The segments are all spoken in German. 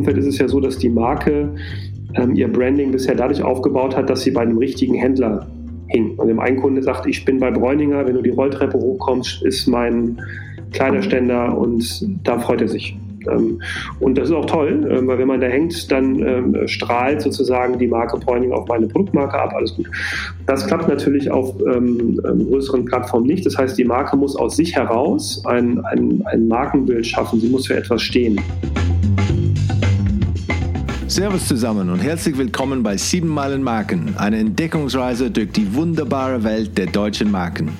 Umfeld ist es ja so, dass die Marke ähm, ihr Branding bisher dadurch aufgebaut hat, dass sie bei einem richtigen Händler hing. Und dem einen Kunde sagt, ich bin bei Bräuninger, wenn du die Rolltreppe hochkommst, ist mein Kleiderständer und da freut er sich. Ähm, und das ist auch toll, ähm, weil wenn man da hängt, dann ähm, strahlt sozusagen die Marke Pointing auf meine Produktmarke ab, alles gut. Das klappt natürlich auf größeren Plattformen nicht. Das heißt, die Marke muss aus sich heraus ein, ein, ein Markenbild schaffen. Sie muss für etwas stehen. Servus zusammen und herzlich willkommen bei 7 Meilen Marken, eine Entdeckungsreise durch die wunderbare Welt der deutschen Marken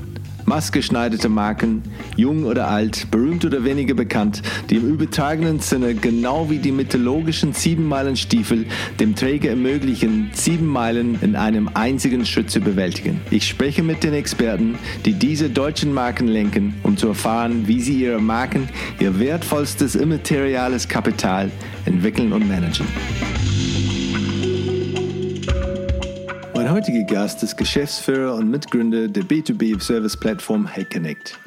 maßgeschneiderte Marken, jung oder alt, berühmt oder weniger bekannt, die im übertragenen Sinne genau wie die mythologischen Siebenmeilenstiefel dem Träger ermöglichen, sieben Meilen in einem einzigen Schritt zu bewältigen. Ich spreche mit den Experten, die diese deutschen Marken lenken, um zu erfahren, wie sie ihre Marken, ihr wertvollstes immateriales Kapital entwickeln und managen. Mein heutiger Gast ist Geschäftsführer und Mitgründer der B2B-Service-Plattform HeyConnect.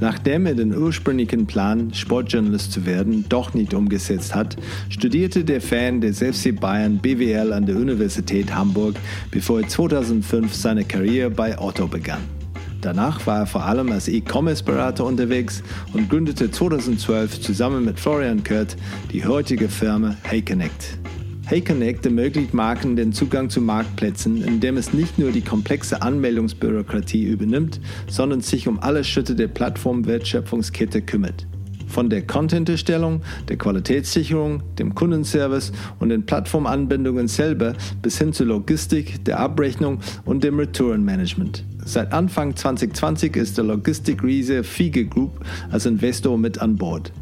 Nachdem er den ursprünglichen Plan, Sportjournalist zu werden, doch nicht umgesetzt hat, studierte der Fan der FC Bayern BWL an der Universität Hamburg, bevor er 2005 seine Karriere bei Otto begann. Danach war er vor allem als E-Commerce-Berater unterwegs und gründete 2012 zusammen mit Florian Kurt die heutige Firma HeyConnect. HeyConnect ermöglicht Marken den Zugang zu Marktplätzen, indem es nicht nur die komplexe Anmeldungsbürokratie übernimmt, sondern sich um alle Schritte der Plattformwertschöpfungskette kümmert. Von der Content-Erstellung, der Qualitätssicherung, dem Kundenservice und den Plattformanbindungen selber bis hin zur Logistik, der Abrechnung und dem Retourenmanagement. Seit Anfang 2020 ist der Logistik-Riese Fiege Group als Investor mit an Bord.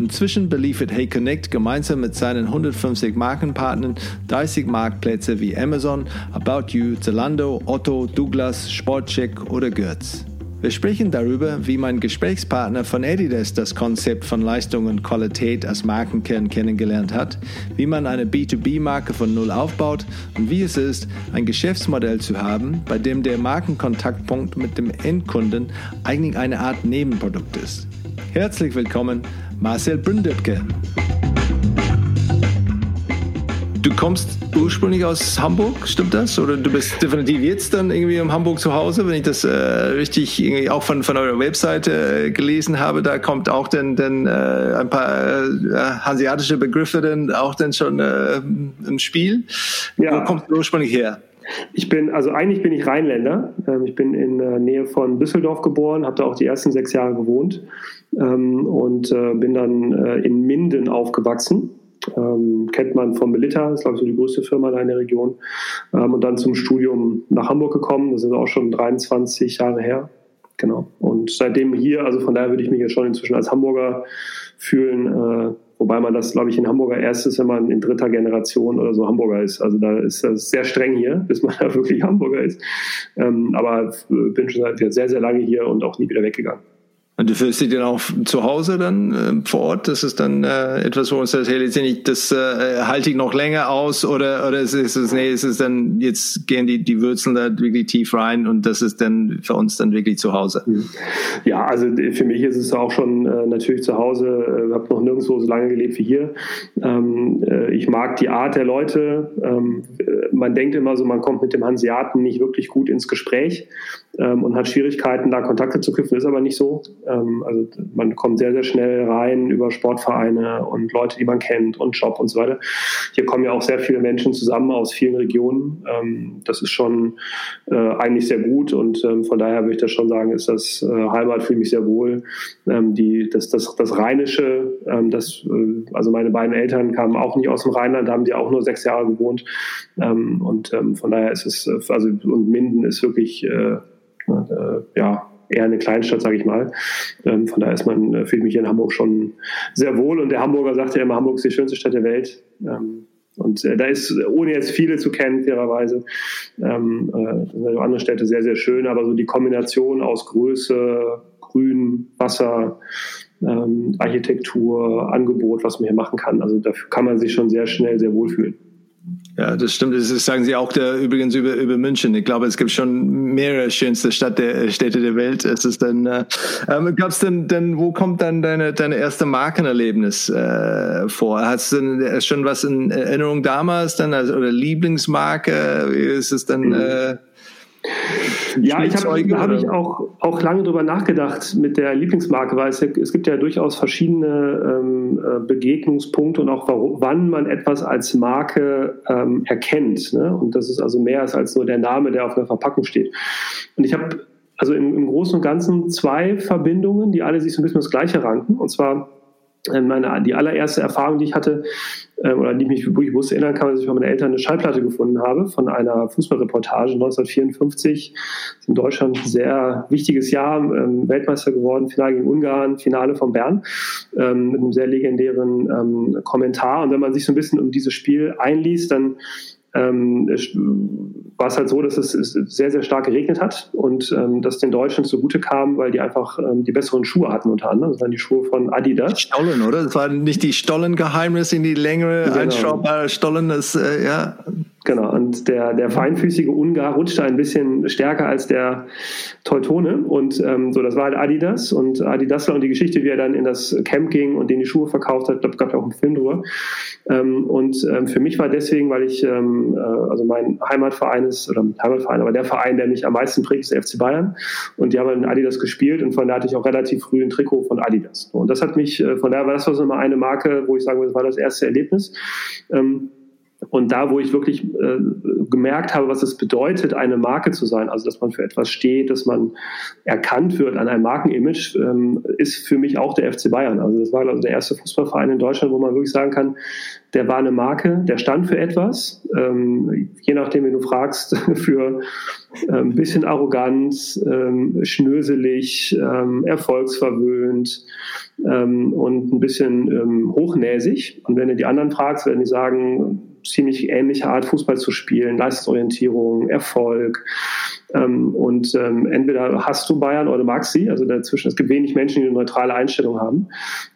Inzwischen beliefert Hey Connect gemeinsam mit seinen 150 Markenpartnern 30 Marktplätze wie Amazon, About You, Zalando, Otto, Douglas, Sportcheck oder Götz. Wir sprechen darüber, wie mein Gesprächspartner von Adidas das Konzept von Leistung und Qualität als Markenkern kennengelernt hat, wie man eine B2B-Marke von Null aufbaut und wie es ist, ein Geschäftsmodell zu haben, bei dem der Markenkontaktpunkt mit dem Endkunden eigentlich eine Art Nebenprodukt ist. Herzlich willkommen Marcel Bründöpke. Du kommst ursprünglich aus Hamburg, stimmt das? Oder du bist definitiv jetzt dann irgendwie in Hamburg zu Hause, wenn ich das äh, richtig irgendwie auch von, von eurer Webseite äh, gelesen habe, da kommt auch dann, dann äh, ein paar äh, hanseatische Begriffe dann auch dann schon äh, im Spiel. Ja. Wo kommst du ursprünglich her? Ich bin, also eigentlich bin ich Rheinländer. Ähm, ich bin in der Nähe von Düsseldorf geboren, habe da auch die ersten sechs Jahre gewohnt ähm, und äh, bin dann äh, in Minden aufgewachsen. Ähm, kennt man von Belitta, ist glaube ich so die größte Firma da in der Region. und dann zum Studium nach Hamburg gekommen. Das ist auch schon 23 Jahre her. Genau. Und seitdem hier, also von daher würde ich mich jetzt schon inzwischen als Hamburger fühlen. Äh, Wobei man das, glaube ich, in Hamburger erst ist, wenn man in dritter Generation oder so Hamburger ist. Also da ist das sehr streng hier, bis man da wirklich Hamburger ist. Ähm, aber bin schon seit sehr, sehr lange hier und auch nie wieder weggegangen. Und du fühlst dich dann auch zu Hause dann äh, vor Ort? Das ist dann äh, etwas, wo uns das letztendlich, das äh, halte ich noch länger aus oder oder ist es, nee, ist es dann, jetzt gehen die, die Wurzeln da wirklich tief rein und das ist dann für uns dann wirklich zu Hause? Mhm. Ja, also für mich ist es auch schon äh, natürlich zu Hause. Ich äh, habe noch nirgendwo so lange gelebt wie hier. Ähm, äh, ich mag die Art der Leute. Ähm, man denkt immer so, man kommt mit dem Hanseaten nicht wirklich gut ins Gespräch ähm, und hat Schwierigkeiten, da Kontakte zu knüpfen. Ist aber nicht so. Ähm, also man kommt sehr, sehr schnell rein über Sportvereine und Leute, die man kennt und Job und so weiter. Hier kommen ja auch sehr viele Menschen zusammen aus vielen Regionen. Ähm, das ist schon äh, eigentlich sehr gut und ähm, von daher würde ich das schon sagen, ist das äh, Heimat, fühle mich sehr wohl. Ähm, die, das, das, das Rheinische, ähm, das, äh, also meine beiden Eltern kamen auch nicht aus dem Rheinland, da haben die auch nur sechs Jahre gewohnt. und von daher ist es, äh, also und Minden ist wirklich äh, ja, eher eine Kleinstadt, sage ich mal. Ähm, von daher ist man, äh, fühlt mich in Hamburg schon sehr wohl. Und der Hamburger sagt ja immer, Hamburg ist die schönste Stadt der Welt. Ähm, und äh, da ist, ohne jetzt viele zu kennen, fairerweise, ähm, äh, andere Städte sehr, sehr schön, aber so die Kombination aus Größe, Grün, Wasser, ähm, Architektur, Angebot, was man hier machen kann, also dafür kann man sich schon sehr schnell sehr wohlfühlen. Ja, das stimmt. Das sagen Sie auch da übrigens über, über München. Ich glaube, es gibt schon mehrere schönste Stadt der, Städte der Welt. Es ist dann, äh, ähm, gab's denn, denn, wo kommt dann deine, deine erste Markenerlebnis äh, vor? Hast du denn schon was in Erinnerung damals dann, also, oder Lieblingsmarke? Wie ist es dann, mhm. äh, ja, ich habe hab ich auch, auch lange drüber nachgedacht mit der Lieblingsmarke, weil es, es gibt ja durchaus verschiedene ähm, äh, Begegnungspunkte und auch warum, wann man etwas als Marke ähm, erkennt. Ne? Und das ist also mehr als nur der Name, der auf einer Verpackung steht. Und ich habe also im, im Großen und Ganzen zwei Verbindungen, die alle sich so ein bisschen das Gleiche ranken. Und zwar meine, die allererste Erfahrung, die ich hatte, äh, oder die mich wirklich bewusst erinnern kann, dass ich bei meinen Eltern eine Schallplatte gefunden habe von einer Fußballreportage 1954. Das ist in Deutschland ein sehr wichtiges Jahr, ähm, Weltmeister geworden, Finale gegen Ungarn, Finale von Bern, ähm, mit einem sehr legendären ähm, Kommentar. Und wenn man sich so ein bisschen um dieses Spiel einliest, dann ähm, war es halt so, dass es, sehr, sehr stark geregnet hat und ähm, dass den Deutschen zugute kam, weil die einfach ähm, die besseren Schuhe hatten unter anderem. Das waren die Schuhe von Adidas. Stollen, oder? Das war nicht die Stollen-Geheimnis in die längere, genau. einschraubare Stollen, das, äh, ja. Genau, und der, der feinfüßige Ungar rutschte ein bisschen stärker als der Teutone. Und ähm, so, das war halt Adidas. Und Adidas und die Geschichte, wie er dann in das Camp ging und den die Schuhe verkauft hat, da gab es auch einen Film drüber. Ähm, und ähm, für mich war deswegen, weil ich, ähm, äh, also mein Heimatverein ist, oder Heimatverein, aber der Verein, der mich am meisten prägt, ist der FC Bayern. Und die haben in Adidas gespielt und von da hatte ich auch relativ früh ein Trikot von Adidas. Und das hat mich, äh, von daher war das so mal eine Marke, wo ich sagen würde, das war das erste Erlebnis. Ähm, und da, wo ich wirklich äh, gemerkt habe, was es bedeutet, eine Marke zu sein, also dass man für etwas steht, dass man erkannt wird an einem Markenimage, ähm, ist für mich auch der FC Bayern. Also das war also der erste Fußballverein in Deutschland, wo man wirklich sagen kann, der war eine Marke, der stand für etwas, ähm, je nachdem, wie du fragst, für äh, ein bisschen arrogant, ähm, schnöselig, ähm, erfolgsverwöhnt ähm, und ein bisschen ähm, hochnäsig. Und wenn du die anderen fragst, werden die sagen, ziemlich ähnliche Art, Fußball zu spielen, Leistungsorientierung, Erfolg. Ähm, und ähm, entweder hast du Bayern oder magst sie. Also dazwischen, es gibt wenig Menschen, die eine neutrale Einstellung haben.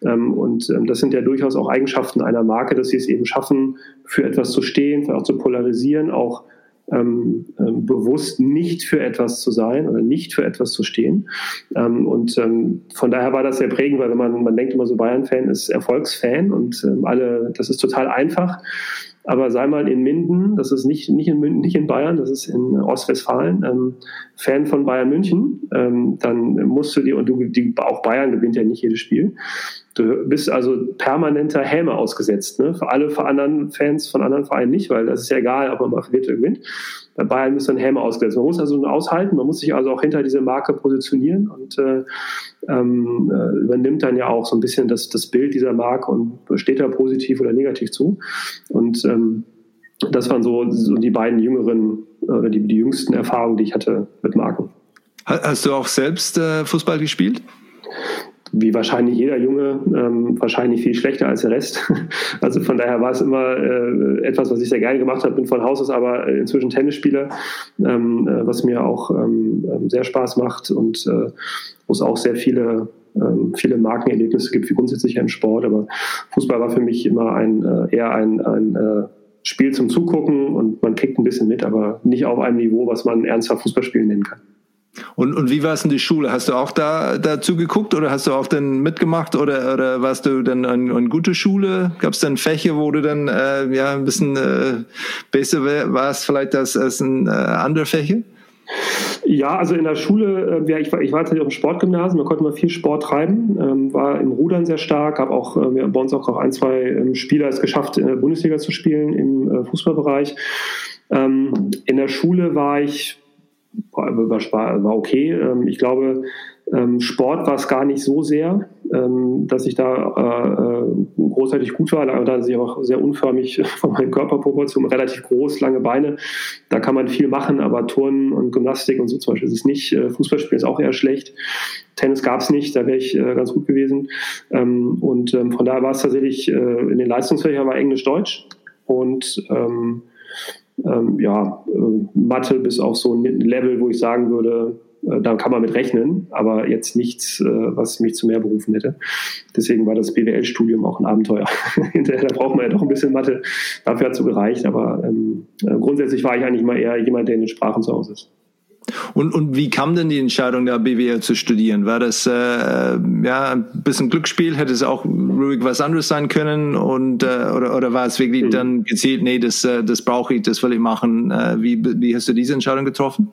Ähm, und ähm, das sind ja durchaus auch Eigenschaften einer Marke, dass sie es eben schaffen, für etwas zu stehen, auch zu polarisieren, auch ähm, ähm, bewusst nicht für etwas zu sein oder nicht für etwas zu stehen. Ähm, und ähm, von daher war das sehr prägend, weil wenn man, man denkt immer so, Bayern-Fan ist Erfolgsfan und ähm, alle, das ist total einfach. Aber sei mal in Minden, das ist nicht, nicht, in, nicht in Bayern, das ist in Ostwestfalen, ähm, Fan von Bayern München, ähm, dann musst du dir, und du, die, auch Bayern gewinnt ja nicht jedes Spiel, du bist also permanenter Häme ausgesetzt. Ne? Für alle für anderen Fans von anderen Vereinen nicht, weil das ist ja egal, ob man mal verliert oder gewinnt. Bei Bayern ist dann Häme ausgesetzt. Man muss also aushalten, man muss sich also auch hinter diese Marke positionieren und äh, ähm, äh, übernimmt dann ja auch so ein bisschen das, das Bild dieser Marke und steht da positiv oder negativ zu. Und ähm, das waren so, so die beiden jüngeren oder die, die jüngsten Erfahrungen, die ich hatte mit Marken. Hast du auch selbst äh, Fußball gespielt? Wie wahrscheinlich jeder Junge, ähm, wahrscheinlich viel schlechter als der Rest. Also von daher war es immer äh, etwas, was ich sehr gerne gemacht habe. Bin von Haus aus aber inzwischen Tennisspieler, ähm, äh, was mir auch ähm, ähm sehr Spaß macht und äh, wo es auch sehr viele ähm, viele Markenerlebnisse gibt, wie grundsätzlich im Sport. Aber Fußball war für mich immer ein äh, eher ein, ein äh, Spiel zum Zugucken und man kriegt ein bisschen mit, aber nicht auf einem Niveau, was man ernsthaft Fußballspielen nennen kann. Und, und wie war es in die Schule? Hast du auch da dazu geguckt oder hast du auch dann mitgemacht oder, oder warst du dann an, an gute Schule? Gab es dann Fächer, wo du dann äh, ja ein bisschen äh, besser warst vielleicht als, als ein äh, andere Fächer? Ja, also in der Schule, äh, ja, ich war, ich war tatsächlich auf dem Sportgymnasium, da konnte man viel Sport treiben, ähm, war im Rudern sehr stark, habe auch äh, bei uns auch noch ein, zwei ähm, Spieler es geschafft, in der Bundesliga zu spielen im äh, Fußballbereich. Ähm, in der Schule war ich war, war okay. Ähm, ich glaube, ähm, Sport war es gar nicht so sehr, ähm, dass ich da äh, äh, großartig gut war. Da, ich auch sehr unförmig von meinen Körperproportionen, relativ groß, lange Beine. Da kann man viel machen, aber Turnen und Gymnastik und so zum Beispiel ist es nicht. Äh, Fußballspielen ist auch eher schlecht. Tennis gab es nicht, da wäre ich ganz gut gewesen. und von daher war es tatsächlich in den Leistungsfächern war Englisch-Deutsch und ähm, ähm, ja, äh, Mathe bis auf so ein Level, wo ich sagen würde, Äh, da kann man mit rechnen, aber jetzt nichts, äh, was mich zu mehr berufen hätte. Deswegen war das BWL-Studium auch ein Abenteuer. Hinterher da braucht man ja doch ein bisschen Mathe. Dafür hat es so gereicht, aber ähm, äh, grundsätzlich war ich eigentlich mal eher jemand, der in den Sprachen zu Hause ist. Und, und wie kam denn die Entscheidung, da BWL zu studieren? War das äh, ja ein bisschen Glücksspiel? Hätte es auch ruhig was anderes sein können? Und äh, oder, oder war es wirklich mhm. dann gezielt, nee, das, äh, das brauche ich, das will ich machen? Äh, wie, wie hast du diese Entscheidung getroffen?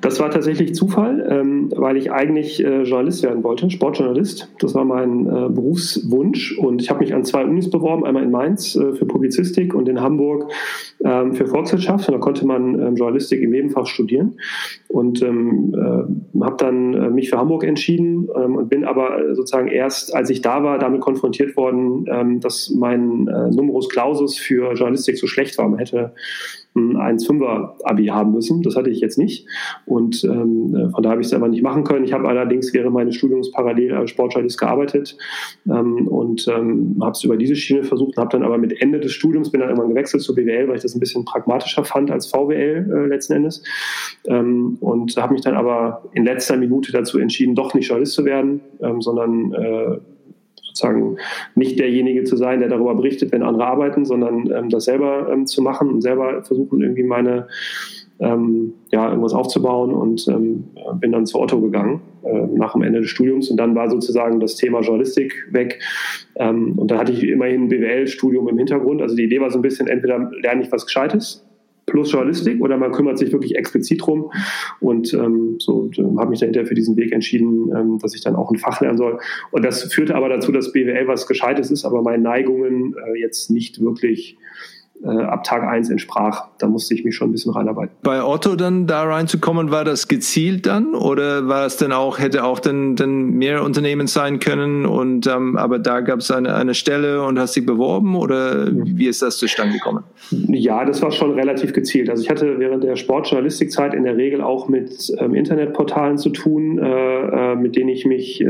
Das war tatsächlich Zufall, ähm, weil ich eigentlich äh, Journalist werden wollte, Sportjournalist. Das war mein äh, Berufswunsch und ich habe mich an zwei Unis beworben, einmal in Mainz äh, für Publizistik und in Hamburg ähm, für Volkswirtschaft. Und da konnte man ähm, Journalistik im Nebenfach studieren und ähm, äh, habe dann äh, mich für Hamburg entschieden ähm, und bin aber äh, sozusagen erst, als ich da war, damit konfrontiert worden, ähm, dass mein äh, Numerus Clausus für Journalistik so schlecht war. Man hätte ein 1,5er Abi haben müssen. Das hatte ich jetzt nicht. Und ähm, äh, von da habe ich es einfach nicht machen können. Ich habe allerdings während meines Studiums parallel als Sportjournalist gearbeitet ähm, und ähm, habe es über diese Schiene versucht, habe dann aber mit Ende des Studiums bin dann irgendwann gewechselt zur BWL, weil ich das ein bisschen pragmatischer fand als VWL äh, letzten Endes. Ähm, und habe mich dann aber in letzter Minute dazu entschieden, doch nicht Journalist zu werden, ähm, sondern äh, sozusagen nicht derjenige zu sein, der darüber berichtet, wenn andere arbeiten, sondern ähm, das selber ähm, zu machen und selber versuchen, irgendwie meine, ähm, ja, irgendwas aufzubauen und ähm, bin dann zu Otto gegangen äh, nach dem Ende des Studiums und dann war sozusagen das Thema Journalistik weg ähm, und da hatte ich immerhin ein BWL-Studium im Hintergrund. Also die Idee war so ein bisschen, entweder lerne ich was Gescheites plus Journalistik oder man kümmert sich wirklich explizit drum. Und ähm, so habe mich dahinter für diesen Weg entschieden, ähm, dass ich dann auch ein Fach lernen soll. Und das führte aber dazu, dass BWL was Gescheites ist, aber meine Neigungen äh, jetzt nicht wirklich äh, ab Tag eins entsprach. Da musste ich mich schon ein bisschen reinarbeiten. Bei Otto dann da reinzukommen, war das gezielt dann oder war es dann auch, hätte auch dann, dann mehr Unternehmen sein können und ähm, aber da gab es eine, eine Stelle und hast dich beworben oder wie ist das zustande gekommen? Ja, das war schon relativ gezielt. Also ich hatte während der Sportjournalistikzeit in der Regel auch mit ähm, Internetportalen zu tun, äh, äh, mit denen ich mich äh,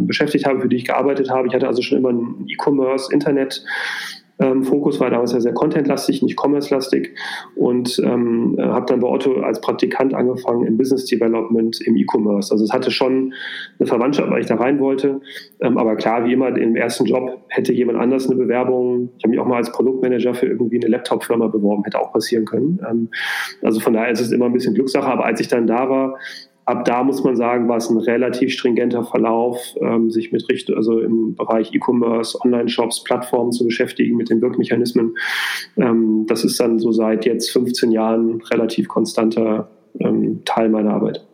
beschäftigt habe, für die ich gearbeitet habe. Ich hatte also schon immer ein E-Commerce, Internet ähm, Fokus war damals ja sehr contentlastig, nicht commerce-lastig und ähm, äh, habe dann bei Otto als Praktikant angefangen im Business Development im E-Commerce. Also es hatte schon eine Verwandtschaft, weil ich da rein wollte. Ähm, aber klar, wie immer im ersten Job hätte jemand anders eine Bewerbung. Ich habe mich auch mal als Produktmanager für irgendwie eine Laptop-Firma beworben, hätte auch passieren können. Ähm, also von daher ist es immer ein bisschen Glückssache. Aber als ich dann da war, ab da muss man sagen, war es ein relativ stringenter Verlauf, ähm, sich mit Richt also im Bereich E-Commerce, Online-Shops, Plattformen zu beschäftigen, mit den Wirkmechanismen. Ähm, das ist dann so seit jetzt 15 Jahren relativ konstanter ähm, Teil meiner Arbeit.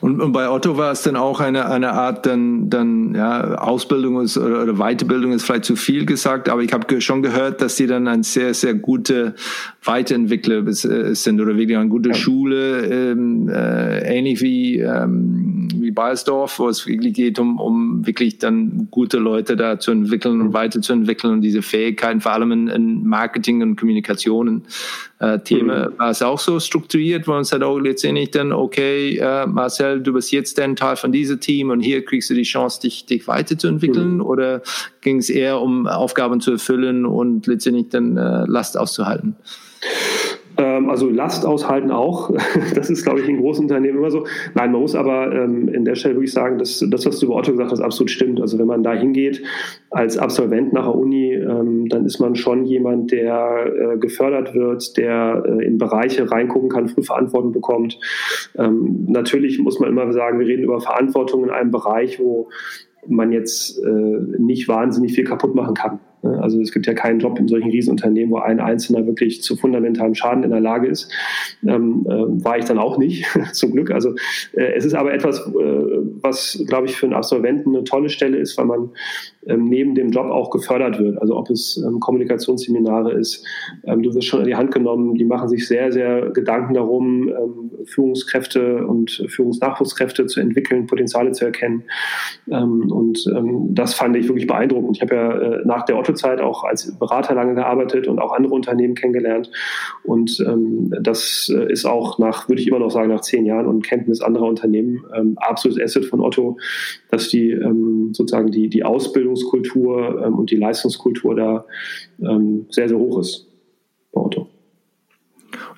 Und, und, bei Otto war es dann auch eine, eine Art dann, dann ja, Ausbildung ist, oder, oder Weiterbildung ist vielleicht zu viel gesagt, aber ich habe schon gehört, dass sie dann ein sehr, sehr gute Weiterentwickler äh, sind oder wirklich eine gute ja. Schule, ähm, äh, ähnlich wie, ähm, wie Bayersdorf, wo es wirklich geht, um, um wirklich dann gute Leute da zu entwickeln und weiterzuentwickeln und diese Fähigkeiten vor allem in, in Marketing und Kommunikationen äh, Thema mhm. war es auch so strukturiert, wo man sagt, oh, letztendlich dann, okay, äh, Marcel, du bist jetzt ein Teil von diesem Team und hier kriegst du die Chance, dich, dich weiterzuentwickeln? Mhm. Oder ging es eher um Aufgaben zu erfüllen und letztendlich dann äh, Last auszuhalten? Ähm, also Last aushalten auch. Das ist, glaube ich, in großen Unternehmen immer so. Nein, man muss aber ähm, in der Stelle wirklich sagen, dass das, was du über Otto gesagt hast, absolut stimmt. Also wenn man da hingeht als Absolvent nach der Uni, ähm, dann ist man schon jemand, der äh, gefördert wird, der äh, in Bereiche reingucken kann, früh Verantwortung bekommt. Ähm, natürlich muss man immer sagen, wir reden über Verantwortung in einem Bereich, wo man jetzt äh, nicht wahnsinnig viel kaputt machen kann. Ne? Also es gibt ja keinen Job in solchen Riesenunternehmen, wo ein Einzelner wirklich zu fundamentalem Schaden in der Lage ist. Ähm, äh, war ich dann auch nicht, zum Glück. Also äh, es ist aber etwas, äh, was, glaube ich, für einen Absolventen eine tolle Stelle ist, weil man ähm, neben dem Job auch gefördert wird. Also ob es ähm, Kommunikationsseminare ist, ähm, du wirst schon in die Hand genommen, die machen sich sehr, sehr Gedanken darum, ähm, Führungskräfte und Führungsnachwuchskräfte zu entwickeln, Potenziale zu erkennen. Ähm, und das fand ich wirklich beeindruckend. Ich habe ja äh, nach der Otto-Zeit auch als Berater lange gearbeitet und auch andere Unternehmen kennengelernt. Und das äh, ist auch nach, würde ich immer noch sagen, nach zehn Jahren und Kenntnis anderer Unternehmen absolutes Asset von Otto, dass die sozusagen die, die Ausbildung Führungskultur ähm, und die Leistungskultur da ähm, sehr, sehr hoch ist bei Otto.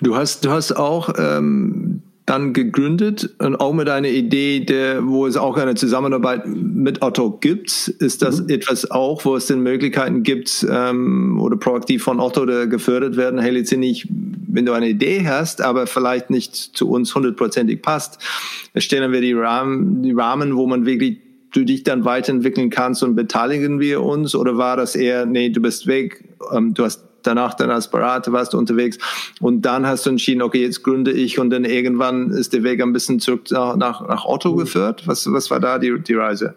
Du hast, du hast auch ähm, dann gegründet und auch mit einer Idee, der, wo es auch eine Zusammenarbeit mit Otto gibt. Ist das mhm. etwas auch, wo es denn Möglichkeiten gibt ähm, oder proaktiv von Otto gefördert werden? Hey, letztendlich, wenn du eine Idee hast, aber vielleicht nicht zu uns hundertprozentig passt, stellen wir die Rahmen, die Rahmen, wo man wirklich du dich dann weiterentwickeln kannst und beteiligen wir uns? Oder war das eher, nee, du bist weg, ähm, du hast danach dann als Berater warst du unterwegs und dann hast du entschieden, okay, jetzt gründe ich und dann irgendwann ist der Weg ein bisschen zurück nach, nach Otto geführt. Was, was war da die, die Reise?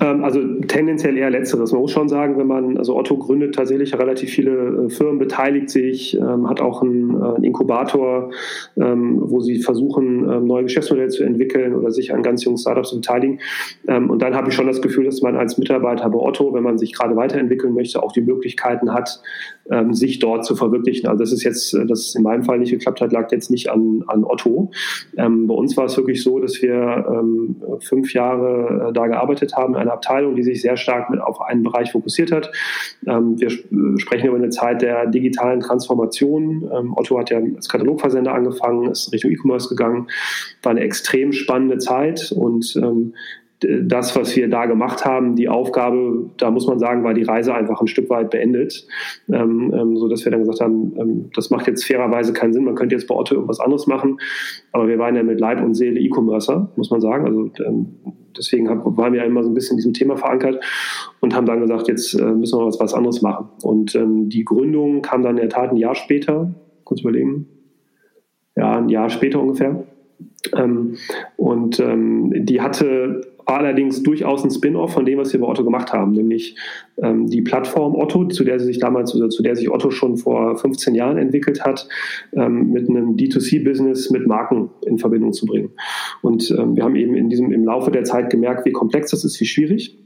Ähm, also tendenziell eher letzteres. Man muss schon sagen, wenn man, also Otto gründet tatsächlich relativ viele äh, Firmen, beteiligt sich, ähm, hat auch einen, äh, Inkubator, ähm, wo sie versuchen, neue Geschäftsmodelle zu entwickeln oder sich an ganz jungen Startups zu beteiligen. und dann habe ich schon das Gefühl, dass man als Mitarbeiter bei Otto, wenn man sich gerade weiterentwickeln möchte, auch die Möglichkeiten hat, sich dort zu verwirklichen. Also das ist jetzt, äh, dass es in meinem Fall nicht geklappt hat, lag jetzt nicht an, an Otto. bei uns war es wirklich so, dass wir fünf Jahre da gearbeitet haben, eine Abteilung, die sich sehr stark mit auf einen Bereich fokussiert hat. Ähm, wir sprechen über eine Zeit der digitalen Transformation. Ähm, Otto hat ja als Katalogversender angefangen, ist Richtung E-Commerce gegangen. War eine extrem spannende Zeit und ähm, das, was wir da gemacht haben, die Aufgabe, da muss man sagen, war die Reise einfach ein Stück weit beendet, ähm, ähm, so dass wir dann gesagt haben, ähm, das macht jetzt fairerweise keinen Sinn. Man könnte jetzt bei Otto irgendwas anderes machen, aber wir waren ja mit Leib und Seele E-Commercer, muss man sagen. Also ähm, deswegen hab, waren wir immer so ein bisschen in diesem Thema verankert und haben dann gesagt, jetzt äh, müssen wir was, was anderes machen. Und ähm, die Gründung kam dann in der Tat ein Jahr später, kurz überlegen, ja, ein Jahr später ungefähr. Ähm, und ähm, die hatte allerdings durchaus ein Spin-off von dem, was wir bei Otto gemacht haben, nämlich ähm, die Plattform Otto, zu der sich damals oder zu der sich Otto schon vor 15 Jahren entwickelt hat, ähm, mit einem D2C-Business mit Marken in Verbindung zu bringen. Und ähm, wir haben eben in diesem im Laufe der Zeit gemerkt, wie komplex das ist, wie schwierig.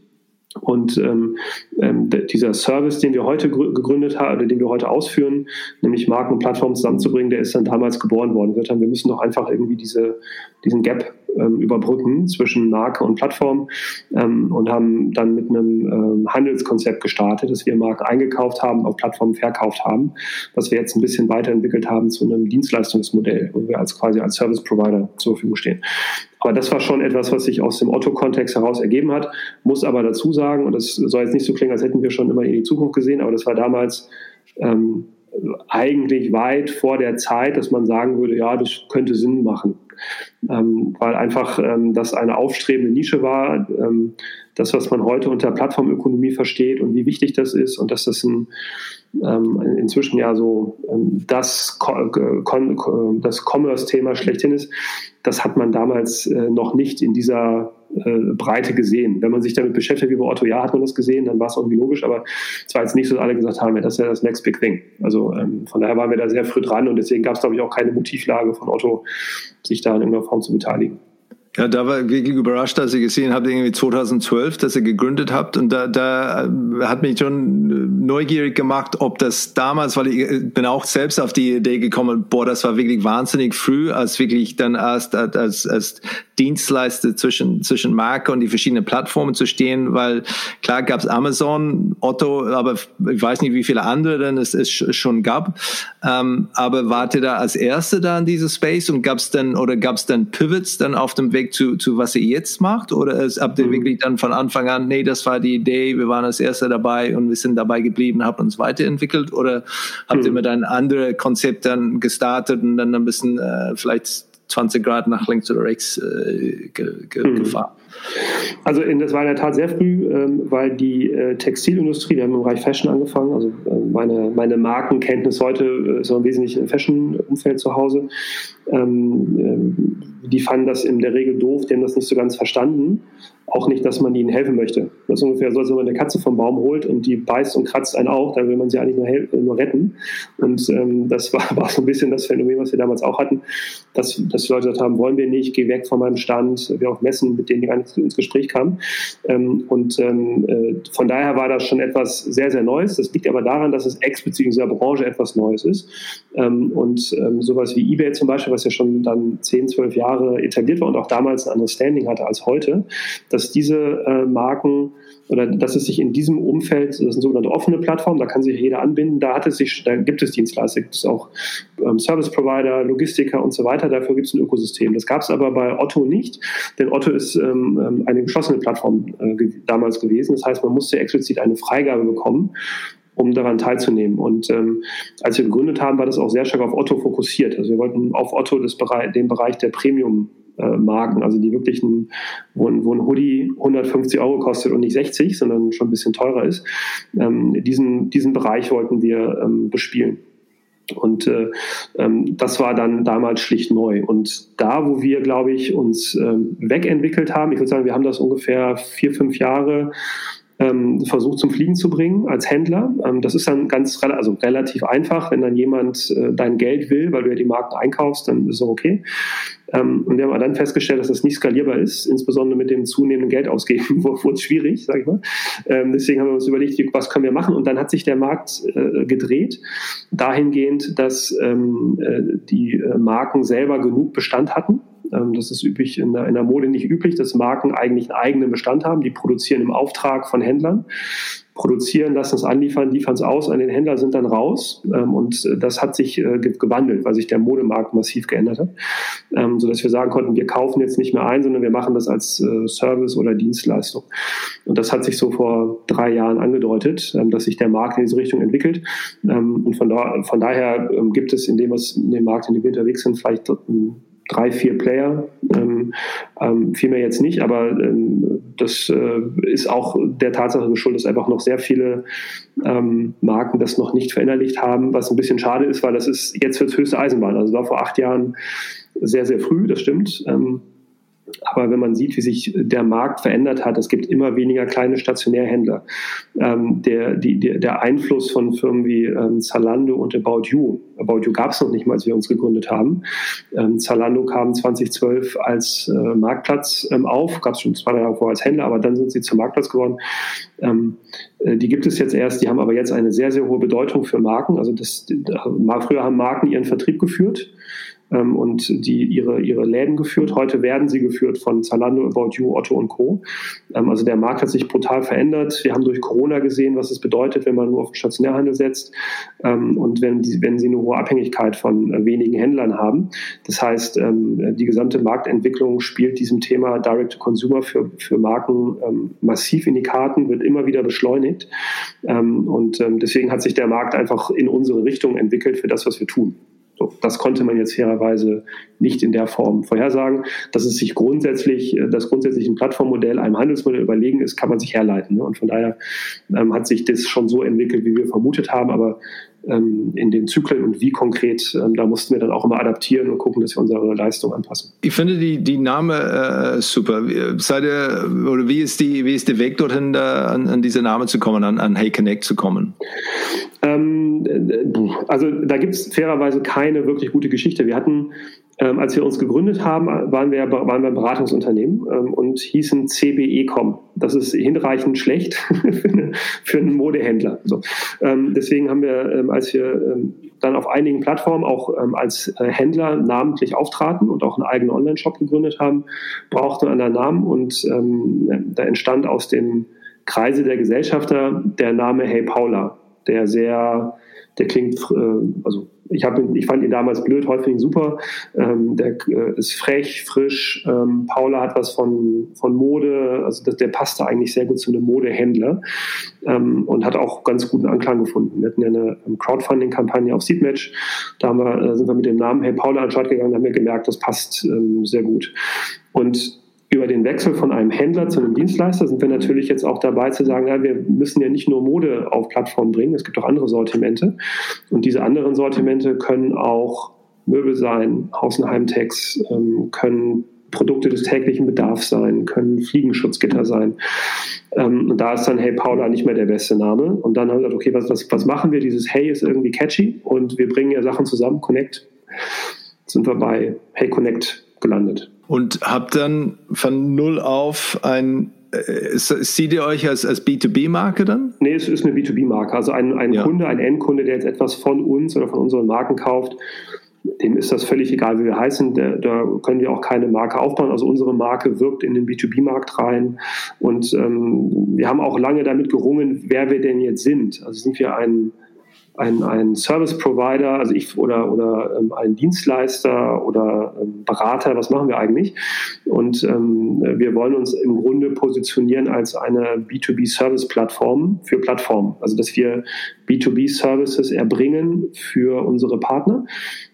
Und ähm, ähm, dieser Service, den wir heute gegründet haben, oder den wir heute ausführen, nämlich Marken und Plattformen zusammenzubringen, der ist dann damals geboren worden. Wir, wir müssen doch einfach irgendwie diese, diesen Gap ähm, überbrücken zwischen Marke und Plattform ähm, und haben dann mit einem ähm, Handelskonzept gestartet, dass wir Marken eingekauft haben, auf Plattformen verkauft haben, was wir jetzt ein bisschen weiterentwickelt haben zu einem Dienstleistungsmodell, wo wir als quasi als Service Provider zur Verfügung stehen. Aber das war schon etwas, was sich aus dem Otto-Kontext heraus ergeben hat, muss aber dazu sagen, und das soll jetzt nicht so klingen, als hätten wir schon immer in die Zukunft gesehen, aber das war damals ähm, eigentlich weit vor der Zeit, dass man sagen würde, ja, das könnte Sinn machen ähm, weil einfach ähm, das eine aufstrebende Nische war. Ähm, das, was man heute unter Plattformökonomie versteht und wie wichtig das ist und dass das ein, ähm, inzwischen ja so ähm, das, das Commerce-Thema schlechthin ist, das hat man damals äh, noch nicht in dieser äh, Breite gesehen. Wenn man sich damit beschäftigt, wie bei Otto, ja, hat man das gesehen, dann war es irgendwie logisch, aber es war jetzt nicht so, dass alle gesagt haben, ja, das ist ja das Next Big Thing. Also ähm, von daher waren wir da sehr früh dran und deswegen gab es, glaube ich, auch keine Motivlage von Otto, sich da in irgendeiner Form zu beteiligen. Ja, da war ich wirklich überrascht, als ich gesehen habe, irgendwie 2012, dass ihr gegründet habt. Und da, da hat mich schon neugierig gemacht, ob das damals, weil ich bin auch selbst auf die Idee gekommen, boah, das war wirklich wahnsinnig früh, als wirklich dann erst als, als Dienstleister zwischen, zwischen Marke und die verschiedenen Plattformen zu stehen, weil klar gab es Amazon, Otto, aber ich weiß nicht, wie viele andere denn es, es schon gab. Ähm, aber wart ihr da als Erste da in diesem Space und gab es dann oder gab es dann Pivots dann auf dem Weg zu, zu was ihr jetzt macht? Oder ist, habt ihr mhm. wirklich dann von Anfang an, nee, das war die Idee, wir waren als Erste dabei und wir sind dabei geblieben, habt uns weiterentwickelt? Oder habt mhm. ihr mit einem anderen Konzept dann gestartet und dann ein bisschen äh, vielleicht 20 Grad nach links oder rechts äh, ge, ge, mhm. gefahren. Also in, das war in der Tat sehr früh, ähm, weil die äh, Textilindustrie, wir haben im Bereich Fashion angefangen, also äh, meine, meine Markenkenntnis heute äh, ist im Wesentlichen im Fashion-Umfeld zu Hause. Ähm, ähm, die fanden das in der Regel doof, die haben das nicht so ganz verstanden auch nicht, dass man ihnen helfen möchte. Das ist ungefähr so, als wenn man eine Katze vom Baum holt und die beißt und kratzt einen auch, dann will man sie eigentlich nur, nur retten. Und ähm, das war, war so ein bisschen das Phänomen, was wir damals auch hatten, dass, dass die Leute gesagt haben, wollen wir nicht, geh weg von meinem Stand, wir auch messen, mit denen die gar nicht ins Gespräch kamen. Ähm, und ähm, äh, von daher war das schon etwas sehr, sehr Neues. Das liegt aber daran, dass es explizit in dieser Branche etwas Neues ist. Ähm, und ähm, sowas wie eBay zum Beispiel, was ja schon dann 10, 12 Jahre etabliert war und auch damals ein anderes Standing hatte als heute, dass diese äh, Marken oder dass es sich in diesem Umfeld, das ist eine sogenannte offene Plattform, da kann sich jeder anbinden, da hat es sich, da gibt es Dienstleister, gibt es auch ähm, Service Provider, Logistiker und so weiter, dafür gibt es ein Ökosystem. Das gab es aber bei Otto nicht, denn Otto ist ähm, ähm eine geschlossene Plattform äh, damals gewesen. Das heißt, man musste explizit eine Freigabe bekommen um daran teilzunehmen. Und ähm, als wir gegründet haben, war das auch sehr stark auf Otto fokussiert. Also wir wollten auf Otto Bereich, den Bereich der Premium äh, Marken, also die wirklichen, wo ein, wo ein Hoodie 150 Euro kostet und nicht 60, sondern schon ein bisschen teurer ist. Ähm, diesen, diesen Bereich wollten wir ähm, bespielen. Und äh, ähm, das war dann damals schlicht neu. Und da, wo wir, glaube ich, uns ähm, wegentwickelt haben, ich würde sagen, wir haben das ungefähr vier, fünf Jahre ähm, versucht zum Fliegen zu bringen als Händler. Ähm, das ist dann ganz also relativ einfach, wenn dann jemand äh, dein Geld will, weil du ja die Marken einkaufst, dann ist es okay. Ähm, und wir haben dann festgestellt, dass das nicht skalierbar ist, insbesondere mit dem zunehmenden Geldausgeben wurde es schwierig, sage ich mal. Ähm, deswegen haben wir uns überlegt, was können wir machen? Und dann hat sich der Markt äh, gedreht, dahingehend, dass ähm, äh, die äh, Marken selber genug Bestand hatten das ist üblich in der, in der Mode nicht üblich, dass Marken eigentlich einen eigenen Bestand haben. Die produzieren im Auftrag von Händlern produzieren, lassen es anliefern, liefern es aus an den Händler, sind dann raus. Ähm, und das hat sich äh, gewandelt, weil sich der Modemarkt massiv geändert hat, ähm, sodass wir sagen konnten, wir kaufen jetzt nicht mehr ein, sondern wir machen das als äh, Service oder Dienstleistung. Und das hat sich so vor drei Jahren angedeutet, ähm, dass sich der Markt in diese Richtung entwickelt. Ähm, und von, da, von daher ähm, gibt es in dem, was in dem Markt, in dem wir unterwegs sind, vielleicht drei, vier Player. Ähm, ähm, viel mehr jetzt nicht, aber ähm, das äh, ist auch der Tatsache geschuldet, dass einfach noch sehr viele ähm, Marken das noch nicht verinnerlicht haben, was ein bisschen schade ist, weil das ist jetzt für das höchste Eisenbahn. Also war vor acht Jahren sehr, sehr früh, das stimmt. Aber wenn man sieht, wie sich der Markt verändert hat, es gibt immer weniger kleine Stationärhändler. Ähm, der, die, der Einfluss von Firmen wie ähm, Zalando und About You, About You gab es noch nicht mal, als wir uns gegründet haben. Ähm, Zalando kam 2012 als äh, Marktplatz ähm, auf, gab es schon zwei Jahre vorher als Händler, aber dann sind sie zum Marktplatz geworden. Ähm, äh, die gibt es jetzt erst, die haben aber jetzt eine sehr, sehr hohe Bedeutung für Marken. Also das, früher haben Marken ihren Vertrieb geführt ähm, und die ihre, ihre Läden geführt. Heute werden sie geführt von Zalando, About You, Otto und Co. Ähm, also der Markt hat sich brutal verändert. Wir haben durch Corona gesehen, was es bedeutet, wenn man nur auf den Stationärhandel setzt ähm, und wenn, die, wenn sie eine hohe Abhängigkeit von äh, wenigen Händlern haben. Das heißt, ähm, die gesamte Marktentwicklung spielt diesem Thema Direct-to-Consumer für, für Marken ähm, massiv in die Karten, wird immer wieder beschleunigt. Ähm, und deswegen hat sich der Markt einfach in unsere Richtung entwickelt für das, was wir tun. So, das konnte man jetzt fairerweise nicht in der Form vorhersagen. Dass es sich grundsätzlich, äh, das grundsätzlich ein Plattformmodell einem Handelsmodell überlegen ist, kann man sich herleiten. Ne? Und von daher ähm, hat sich das schon so entwickelt, wie wir vermutet haben. Aber in den Zyklen und wie konkret, ähm, da mussten wir dann auch immer adaptieren und gucken, dass wir unsere Leistung anpassen. Ich finde die, die Name äh, super. Seid ihr, oder wie ist, die, wie ist der Weg dorthin, da an, an diese Name zu kommen, an, an Hey Connect zu kommen? Ähm, also da gibt es fairerweise keine wirklich gute Geschichte. Wir hatten ähm, als wir uns gegründet haben, waren wir, waren wir ein Beratungsunternehmen ähm, und hießen CBEcom. Das ist hinreichend schlecht für, einen Modehändler. So. Ähm, deswegen haben wir, ähm, als wir ähm, dann auf einigen Plattformen auch ähm, als äh, Händler namentlich auftraten und auch einen eigenen Online-Shop gegründet haben, brauchten wir einen Namen und da entstand aus dem Kreise der Gesellschafter der Name Hey Paula, der sehr, der klingt, äh, also ich, hab ich fand ihn damals blöd, ihn super. Ähm, der äh, ist frech, frisch. Ähm, Paula hat was von, von Mode, also das, der passte eigentlich sehr gut zu einem Modehändler ähm, und hat auch ganz guten Anklang gefunden. Wir hatten ja eine Crowdfunding-Kampagne auf Seedmatch. Da haben wir, äh, sind wir mit dem Namen Hey Paula an den Start gegangen und haben wir gemerkt, das passt ähm, sehr gut. Und über den Wechsel von einem Händler zu einem Dienstleister sind wir natürlich jetzt auch dabei zu sagen, ja, wir müssen ja nicht nur Mode auf Plattformen bringen, es gibt auch andere Sortimente. Und diese anderen Sortimente können auch Möbel sein, Haus- ähm, können Produkte des täglichen Bedarfs sein, können Fliegenschutzgitter sein. Ähm, und da ist dann Hey Paula nicht mehr der beste Name. Und dann haben wir gesagt, okay, was, was, was machen wir? Dieses Hey ist irgendwie catchy und wir bringen ja Sachen zusammen, Connect. Sind wir bei Hey Connect gelandet. Und habt dann von null auf ein äh, Seht ihr euch als, als B2B-Marke dann? Nee, es ist eine B2B-Marke. Also ein, ein ja. Kunde, ein Endkunde, der jetzt etwas von uns oder von unseren Marken kauft, dem ist das völlig egal, wie wir heißen. Da, da können wir auch keine Marke aufbauen. Also unsere Marke wirkt in den B2B-Markt rein. Und ähm, wir haben auch lange damit gerungen, wer wir denn jetzt sind. Also sind wir ein ein, ein Service Provider, also ich oder, oder ähm, ein Dienstleister oder ähm, Berater, was machen wir eigentlich? Und ähm, wir wollen uns im Grunde positionieren als eine B2B-Service-Plattform für Plattformen. Also dass wir B2B-Services erbringen für unsere Partner.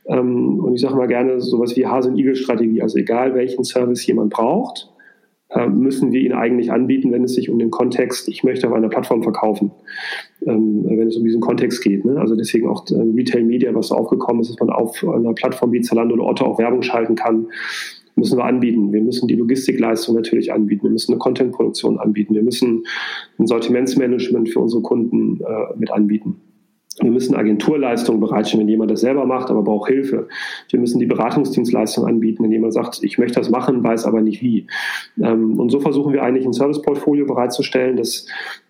Ähm, und ich sage mal gerne sowas wie Hase- und Igel-Strategie. Also egal welchen Service jemand braucht, müssen wir ihn eigentlich anbieten, wenn es sich um den Kontext, ich möchte auf einer Plattform verkaufen, ähm, wenn es um diesen Kontext geht. Ne? Also deswegen auch äh, Retail Media, was so aufgekommen ist, dass man auf einer Plattform wie Zalando oder Otto auch Werbung schalten kann, müssen wir anbieten. Wir müssen die Logistikleistung natürlich anbieten. Wir müssen eine Contentproduktion anbieten. Wir müssen ein Sortimentsmanagement für unsere Kunden äh, mit anbieten. Wir müssen Agenturleistungen bereitstellen, wenn jemand das selber macht, aber braucht Hilfe. Wir müssen die Beratungsdienstleistung anbieten, wenn jemand sagt, ich möchte das machen, weiß aber nicht wie. Ähm, und so versuchen wir eigentlich ein Serviceportfolio bereitzustellen, dass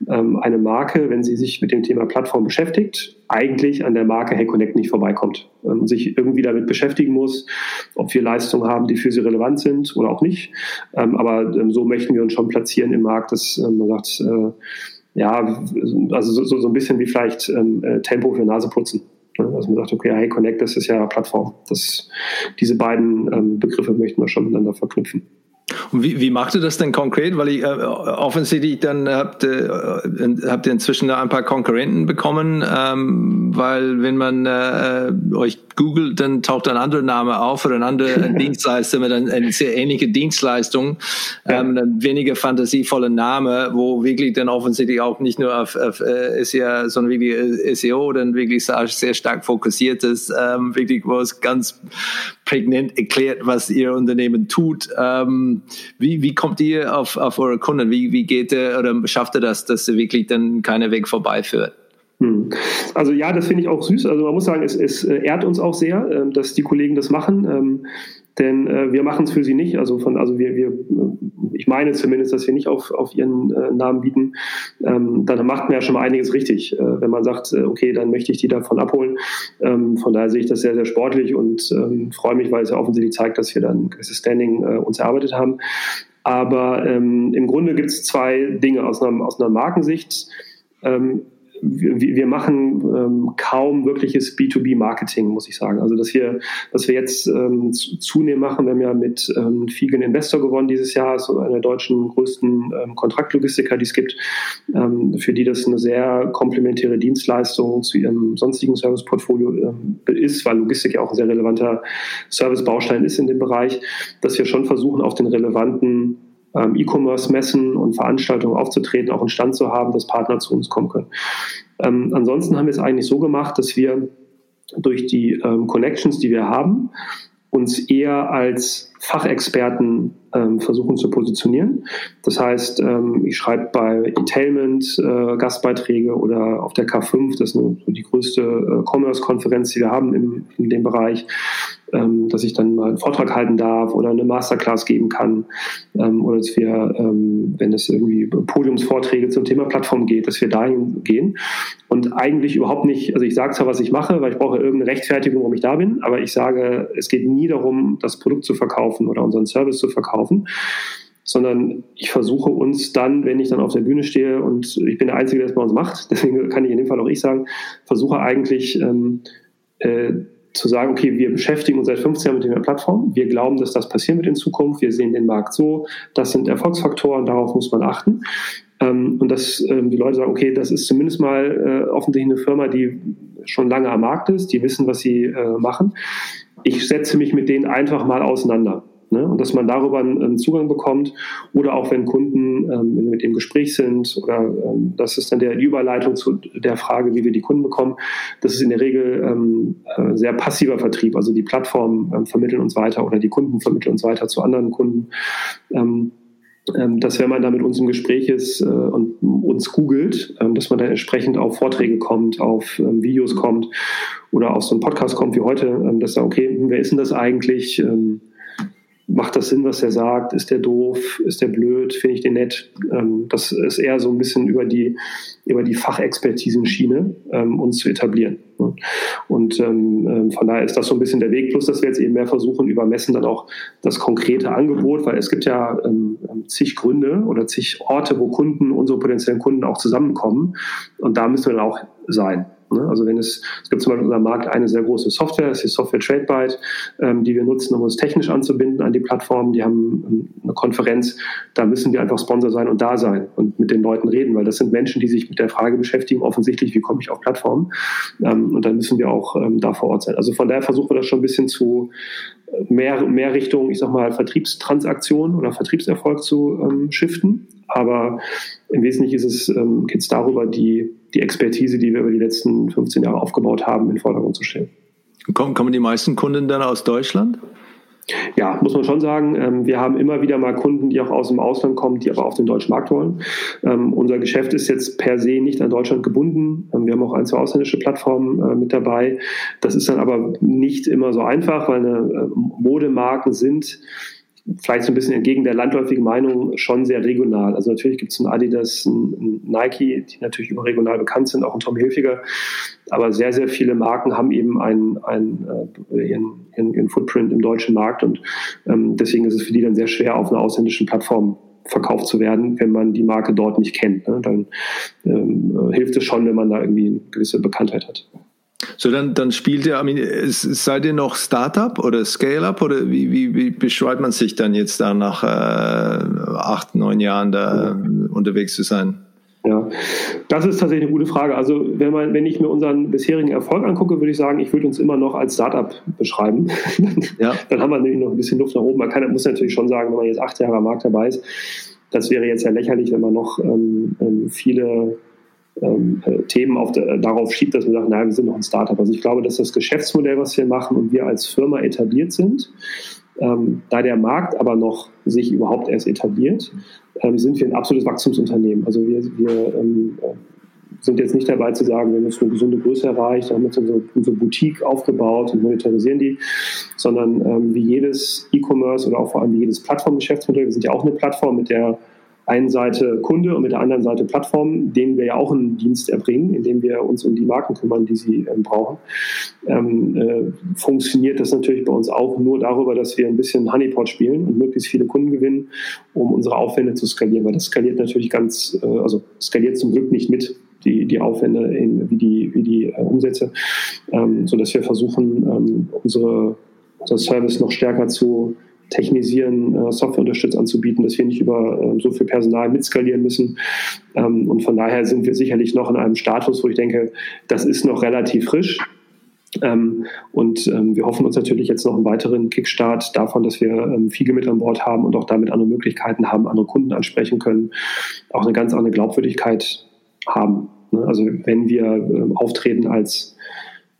ähm, eine Marke, wenn sie sich mit dem Thema Plattform beschäftigt, eigentlich an der Marke Hey Connect nicht vorbeikommt und sich irgendwie damit beschäftigen muss, ob wir Leistungen haben, die für sie relevant sind oder auch nicht. Ähm, aber so möchten wir uns schon platzieren im Markt, dass man sagt, äh, ja, also so, so ein bisschen wie vielleicht ähm, äh, Tempo für Naseputzen. Ne? Also man sagt, okay, hey, Connect, das ist ja Plattform. Das, diese beiden ähm, Begriffe möchten wir schon miteinander verknüpfen. Und wie, wie macht ihr das denn konkret? Weil ich äh, offensichtlich dann habt, äh, habt ihr inzwischen ein paar Konkurrenten bekommen, ähm, weil wenn man äh, euch googelt, dann taucht ein anderer Name auf oder ein anderer Dienstleister mit einer, eine sehr ähnliche Dienstleistung, ähm, ein weniger fantasievoller Name, wo wirklich dann offensichtlich auch nicht nur auf, auf äh, SEO, sondern wirklich SEO dann wirklich sehr stark fokussiert ist, ähm, wirklich wo es ganz prägnant erklärt, was Ihr Unternehmen tut. Ähm, wie, wie kommt ihr auf, auf eure Kunden? Wie, wie geht ihr oder schafft ihr das, dass ihr wirklich dann keiner Weg vorbeiführt? Hm. Also ja, das finde ich auch süß. Also man muss sagen, es, es ehrt uns auch sehr, ähm, dass die Kollegen das machen. Ähm, denn äh, wir machen es für sie nicht. Also von, also wir, wir, ich meine zumindest, dass wir nicht auf, auf ihren äh, Namen bieten. Ähm, dann macht man ja schon mal einiges richtig, äh, wenn man sagt, äh, okay, dann möchte ich die davon abholen. Ähm, von daher sehe ich das sehr, sehr sportlich und ähm, freue mich, weil es ja offensichtlich zeigt, dass wir dann ein gewisses Standing äh, uns erarbeitet haben. Aber ähm, im Grunde gibt es zwei Dinge aus einer, aus einer Markensicht. Wir, machen ähm, kaum wirkliches B2B-Marketing, muss ich sagen. Also, dass wir, was wir jetzt ähm, zunehmend machen, wir haben ja mit ähm, Figen Investor gewonnen dieses Jahr, so einer der deutschen größten ähm, Kontraktlogistiker, die es gibt, ähm, für die das eine sehr komplementäre Dienstleistung zu ihrem sonstigen Serviceportfolio ähm, ist, weil Logistik ja auch ein sehr relevanter Servicebaustein ist in dem Bereich, dass wir schon versuchen, auf den relevanten ähm, E-Commerce-Messen und Veranstaltungen aufzutreten, auch einen Stand zu haben, dass Partner zu uns kommen können. Ähm, ansonsten haben wir es eigentlich so gemacht, dass wir durch die ähm, Connections, die wir haben, uns eher als Fachexperten ähm, versuchen zu positionieren. Das heißt, ähm, ich schreibe bei Etailment äh, Gastbeiträge oder auf der K5, das ist eine, die größte äh, Commerce-Konferenz, die wir haben im, in dem Bereich, ähm, dass ich dann mal einen Vortrag halten darf oder eine Masterclass geben kann ähm, oder dass wir, ähm, wenn es irgendwie Podiumsvorträge zum Thema Plattform geht, dass wir dahin gehen und eigentlich überhaupt nicht, also ich sage zwar, was ich mache, weil ich brauche irgendeine Rechtfertigung, warum ich da bin, aber ich sage, es geht nie darum, das Produkt zu verkaufen oder unseren Service zu verkaufen, sondern ich versuche uns dann, wenn ich dann auf der Bühne stehe und ich bin der Einzige, der es bei uns macht, deswegen kann ich in dem Fall auch ich sagen, versuche eigentlich ähm, äh, zu sagen, okay, wir beschäftigen uns seit 15 Jahren mit der Plattform, wir glauben, dass das passieren wird in Zukunft, wir sehen den Markt so, das sind Erfolgsfaktoren, darauf muss man achten. Ähm, und dass ähm, die Leute sagen, okay, das ist zumindest mal äh, offensichtlich eine Firma, die schon lange am Markt ist, die wissen, was sie äh, machen. Ich setze mich mit denen einfach mal auseinander. Ne? Und dass man darüber einen, Zugang bekommt oder auch wenn Kunden ähm, mit dem Gespräch sind oder ähm, das ist dann der, die Überleitung zu der Frage, wie wir die Kunden bekommen. Das ist in der Regel ähm, äh, sehr passiver Vertrieb. Also die Plattformen ähm, vermitteln uns weiter oder die Kunden vermitteln uns weiter zu anderen Kunden. Ähm, dass wenn man da mit uns im Gespräch ist äh, und uns googelt, ähm, dass man dann entsprechend auf Vorträge kommt, auf ähm, Videos kommt oder auf so einen Podcast kommt wie heute, ähm, dass da, okay, wer ist denn das eigentlich? Ähm, macht das Sinn, was er sagt? Ist der doof? Ist der blöd? Finde ich den nett? Ähm, das ist eher so ein bisschen über die, über die Fachexpertisenschiene ähm, uns zu etablieren. Und ähm, ähm, von daher ist das so ein bisschen der Weg, plus dass wir jetzt eben mehr versuchen, über Messen dann auch das konkrete Angebot, weil es gibt ja ähm, ähm, zig Gründe oder zig Orte, wo Kunden, unsere potenziellen Kunden auch zusammenkommen. Und da müssen wir dann auch sein. Ne? Also wenn es, es gibt zum Beispiel unserem Markt eine sehr große Software, das ist die Software TradeByte, ähm, die wir nutzen, um uns technisch anzubinden an die Plattform. Die haben ähm, eine Konferenz, da müssen wir einfach Sponsor sein und da sein und mit den Leuten reden, weil das sind Menschen, die sich mit der Frage beschäftigen, offensichtlich, wie komme ich auf Plattformen? Ähm, und dann müssen wir auch ähm, da vor Ort sein. Also von daher versuchen wir das schon ein bisschen zu äh, mehr, mehr Richtung, ich sag mal, Vertriebstransaktion oder Vertriebserfolg zu ähm, shiften. Aber im Wesentlichen ist es, ähm, geht es darüber, die die Expertise, die wir über die letzten 15 Jahre aufgebaut haben, in den Vordergrund zu stellen. Kommen, kommen die meisten Kunden dann aus Deutschland? Ja, muss man schon sagen. Ähm, wir haben immer wieder mal Kunden, die auch aus dem Ausland kommen, die aber auf den deutschen Markt wollen. Ähm, unser Geschäft ist jetzt per se nicht an Deutschland gebunden. Ähm, wir haben auch ein, zwei ausländische Plattformen äh, mit dabei. Das ist dann aber nicht immer so einfach, weil äh, Modemarken sind vielleicht so ein bisschen entgegen der landläufigen Meinung schon sehr regional. Also natürlich gibt es ein Adidas, ein, Nike, die natürlich überregional bekannt sind, auch ein Tommy Hilfiger. Aber sehr, sehr viele Marken haben eben einen, einen, äh, ihren, ihren, ihren Footprint im deutschen Markt und ähm, deswegen ist es für die dann sehr schwer, auf einer ausländischen Plattform verkauft zu werden, wenn man die Marke dort nicht kennt. Ne? Dann ähm, hilft es schon, wenn man da irgendwie eine gewisse Bekanntheit hat. So, dann, dann spielt ihr, I mean, seid ihr noch Startup oder Scale-Up oder wie, wie, wie beschreibt man sich dann jetzt da nach äh, acht, neun Jahren da ja. unterwegs zu sein? Ja, das ist tatsächlich eine gute Frage. Also wenn man, wenn ich mir unseren bisherigen Erfolg angucke, würde ich sagen, ich würde uns immer noch als Startup beschreiben. Ja. Dann haben wir nämlich noch ein bisschen Luft nach oben. Man kann, muss natürlich schon sagen, wenn man jetzt acht Jahre am Markt dabei ist, das wäre jetzt ja lächerlich, wenn man noch ähm, ähm viele äh, Themen auf der, darauf schiebt, dass wir sagen, naja, wir sind noch ein Startup. Also ich glaube, dass das Geschäftsmodell, was wir machen und wir als Firma etabliert sind, ähm, da der Markt aber noch sich überhaupt erst etabliert, ähm, sind wir ein absolutes Wachstumsunternehmen. Also wir, wir ähm, sind jetzt nicht dabei zu sagen, wir haben jetzt eine gesunde Größe erreicht, haben jetzt unsere, unsere Boutique aufgebaut und monetarisieren die, sondern ähm, wie jedes E-Commerce oder auch vor allem wie jedes Plattformgeschäftsmodell, wir sind ja auch eine Plattform, mit der einen Seite Kunde und mit der anderen Seite Plattform, denen wir ja auch einen Dienst erbringen, indem wir uns um die Marken kümmern, die sie ähm, brauchen, ähm, äh, funktioniert das natürlich bei uns auch nur darüber, dass wir ein bisschen Honeypot spielen und möglichst viele Kunden gewinnen, um unsere Aufwände zu skalieren, weil das skaliert natürlich ganz, äh, also skaliert zum Glück nicht mit die, die Aufwände in, wie die, wie die äh, Umsätze, ähm, sodass wir versuchen, ähm, unsere, unser Service noch stärker zu technisieren, äh, Software unterstützt anzubieten, dass wir nicht über äh, so viel Personal mitskalieren müssen. Ähm, und von daher sind wir sicherlich noch in einem Status, wo ich denke, das ist noch relativ frisch. Ähm, und ähm, wir hoffen uns natürlich jetzt noch einen weiteren Kickstart davon, dass wir ähm, Fiege mit an Bord haben und auch damit andere Möglichkeiten haben, andere Kunden ansprechen können, auch eine ganz andere Glaubwürdigkeit haben. Ne? Also wenn wir ähm, auftreten als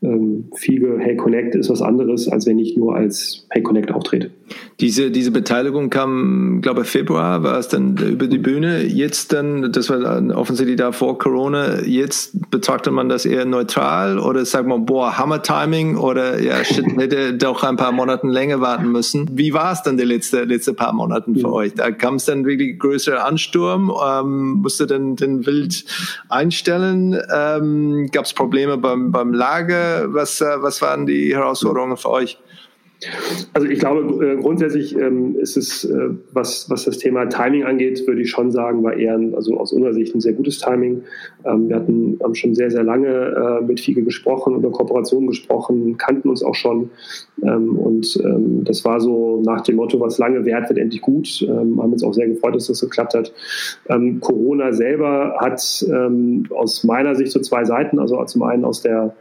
ähm, Fiege, Hey Connect ist was anderes, als wenn ich nur als Hey Connect auftrete. Diese, diese Beteiligung kam, glaube ich, Februar, war es dann über die Bühne. Jetzt dann, das war offensichtlich da vor Corona, jetzt betrachtet man das eher neutral oder sagt man, boah, Hammer-Timing oder ja, shit, hätte doch ein paar Monate länger warten müssen. Wie war es dann die letzte, letzte paar Monate für ja. euch? Da kam es dann wirklich größer Ansturm, ähm, musste dann den Wild einstellen, ähm, gab es Probleme beim, beim Lager, was, äh, was waren die Herausforderungen für euch? Also ich glaube, äh, grundsätzlich ähm, ist es, äh, was, was das Thema Timing angeht, würde ich schon sagen, war eher, also aus unserer Sicht ein sehr gutes Timing. Ähm, wir hatten, haben schon sehr, sehr lange äh, mit Fiege gesprochen, über Kooperationen gesprochen, kannten uns auch schon. Ähm, und das war so nach dem Motto, was lange währt, wird endlich gut. Haben uns auch sehr gefreut, dass das geklappt hat. Corona selber hat aus meiner Sicht so zwei Seiten. Also zum einen aus der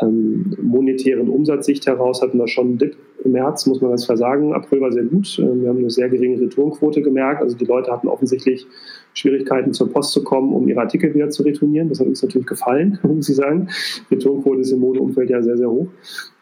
ähm, monetären Umsatzsicht heraus hatten wir schon einen Dip im März, muss man ganz klar sagen. April war sehr gut. Ähm, wir haben eine sehr geringe Returnquote gemerkt. Also die Leute hatten offensichtlich Schwierigkeiten zur Post zu kommen, um ihre Artikel wieder zu retournieren. Das hat uns natürlich gefallen, muss ich sagen. Returnquote ist im Modeumfeld ja sehr, sehr hoch.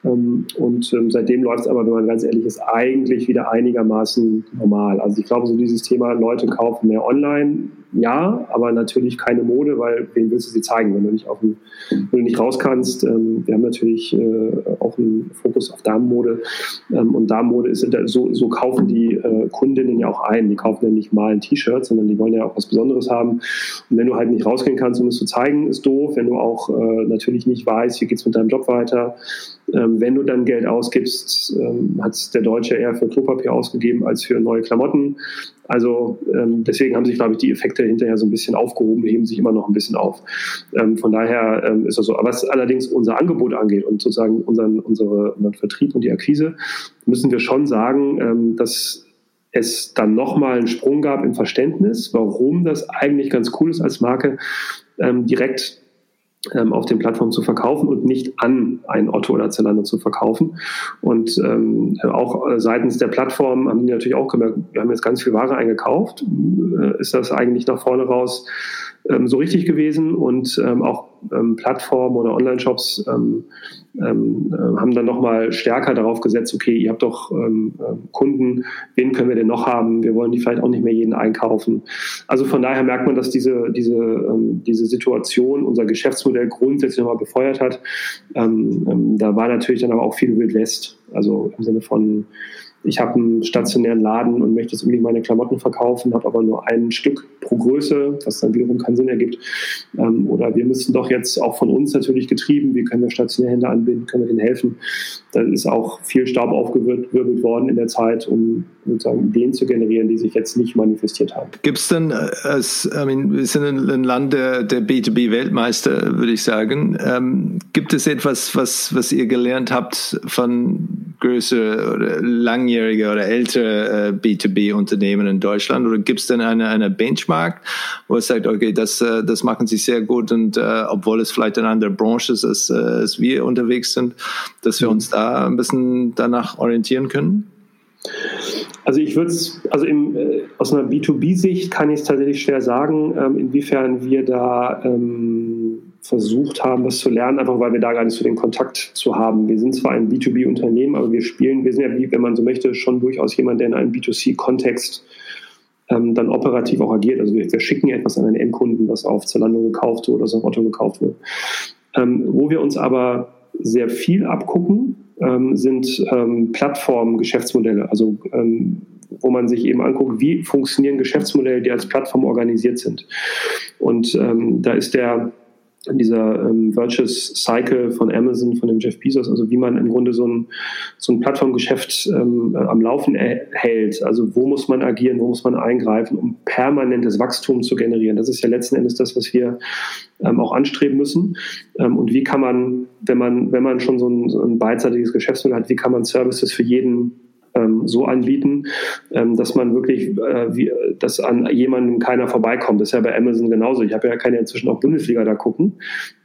Ähm, und ähm, seitdem läuft es aber, wenn man ganz ehrlich ist, eigentlich wieder einigermaßen normal. Also ich glaube, so dieses Thema, Leute kaufen mehr online, ja, aber natürlich keine Mode, weil wem willst du sie zeigen, wenn du nicht, auf dem, wenn du nicht raus kannst. Ähm, wir haben natürlich äh, auch einen Fokus auf Damenmode und Damenmode ist so, so kaufen die äh, Kundinnen ja auch ein. Die kaufen ja nicht mal ein T-Shirt, sondern die wollen ja auch was Besonderes haben. Und wenn du halt nicht rausgehen kannst, um es zu zeigen, ist doof. Wenn du auch äh, natürlich nicht weißt, wie geht es mit deinem Job weiter, ähm, wenn du dann Geld ausgibst, ähm, hat der Deutsche eher für Klopapier ausgegeben als für neue Klamotten. Also ähm, deswegen haben sich, glaube ich, die Effekte hinterher so ein bisschen aufgehoben, heben sich immer noch ein bisschen auf. Ähm, von daher ähm, ist das so. Was allerdings unser Angebot angeht und sozusagen unseren, unsere, unseren Vertrieb und die Akquise, müssen wir schon sagen, ähm, dass es dann nochmal einen Sprung gab im Verständnis, warum das eigentlich ganz cool ist als Marke, ähm, direkt ähm, auf den Plattformen zu verkaufen und nicht an ein Otto oder Zalando zu verkaufen. Und ähm, auch äh, seitens der Plattform haben die natürlich auch gemerkt, wir haben jetzt ganz viel Ware eingekauft. Äh, ist das eigentlich nach vorne raus ähm, so richtig gewesen? Und ähm, auch Plattformen oder Online-Shops ähm, ähm, äh, haben dann nochmal stärker darauf gesetzt, okay, ihr habt doch ähm, ähm, Kunden, wen können wir denn noch haben? Wir wollen die vielleicht auch nicht mehr jeden einkaufen. Also von daher merkt man, dass diese, diese, ähm, diese Situation unser Geschäftsmodell grundsätzlich nochmal befeuert hat. Ähm, ähm, da war natürlich dann aber auch viel Wild West, also im Sinne von ich habe einen stationären Laden und möchte jetzt unbedingt meine Klamotten verkaufen, habe aber nur ein Stück pro Größe, was dann wiederum keinen Sinn ergibt. Ähm, oder wir müssen doch jetzt auch von uns natürlich getrieben, wie können wir stationäre Hände anbinden, können wir denen helfen. Da ist auch viel Staub aufgewirbelt worden in der Zeit, um sozusagen Ideen zu generieren, die sich jetzt nicht manifestiert haben. Gibt es denn, äh, als, I mean, wir sind ein Land der, der B2B-Weltmeister, würde ich sagen. Ähm, gibt es etwas, was, was ihr gelernt habt von größere oder langjährige oder ältere äh, B2B-Unternehmen in Deutschland? Oder gibt es denn eine, eine Benchmark, wo es sagt, okay, das, äh, das machen sie sehr gut und äh, obwohl es vielleicht in einer Branche ist, als, äh, als wir unterwegs sind, dass wir uns da ein bisschen danach orientieren können? Also ich würde es, also im, äh, aus einer B2B-Sicht kann ich es tatsächlich schwer sagen, ähm, inwiefern wir da ähm, versucht haben, das zu lernen, einfach weil wir da gar nicht so den Kontakt zu haben. Wir sind zwar ein B2B-Unternehmen, aber wir spielen, wir sind ja, wie, wenn man so möchte, schon durchaus jemand, der in einem B2C-Kontext ähm, dann operativ auch agiert. Also wir, wir, schicken ja etwas an einen Endkunden, was auf Zalando gekauft oder so auf Otto gekauft wird. Ähm, wo wir uns aber sehr viel abgucken, ähm, sind ähm, Plattform-Geschäftsmodelle. Also ähm, wo man sich eben anguckt, wie funktionieren Geschäftsmodelle, die als Plattform organisiert sind. Und ähm, da ist der dieser ähm, Virtuous Cycle von Amazon, von dem Jeff Bezos, also wie man im Grunde so ein, so ein Plattformgeschäft ähm, am Laufen hält. Also wo muss man agieren, wo muss man eingreifen, um permanentes Wachstum zu generieren. Das ist ja letzten Endes das, was wir ähm, auch anstreben müssen. Ähm, und wie kann man, wenn man, wenn man schon so ein, so ein beidseitiges Geschäftsmodell hat, wie kann man Services für jeden ähm, so anbieten, ähm, dass man wirklich, äh, wie, dass an jemandem keiner vorbeikommt. Das ist ja bei Amazon genauso. Ich habe ja keine inzwischen auch Bundesliga da gucken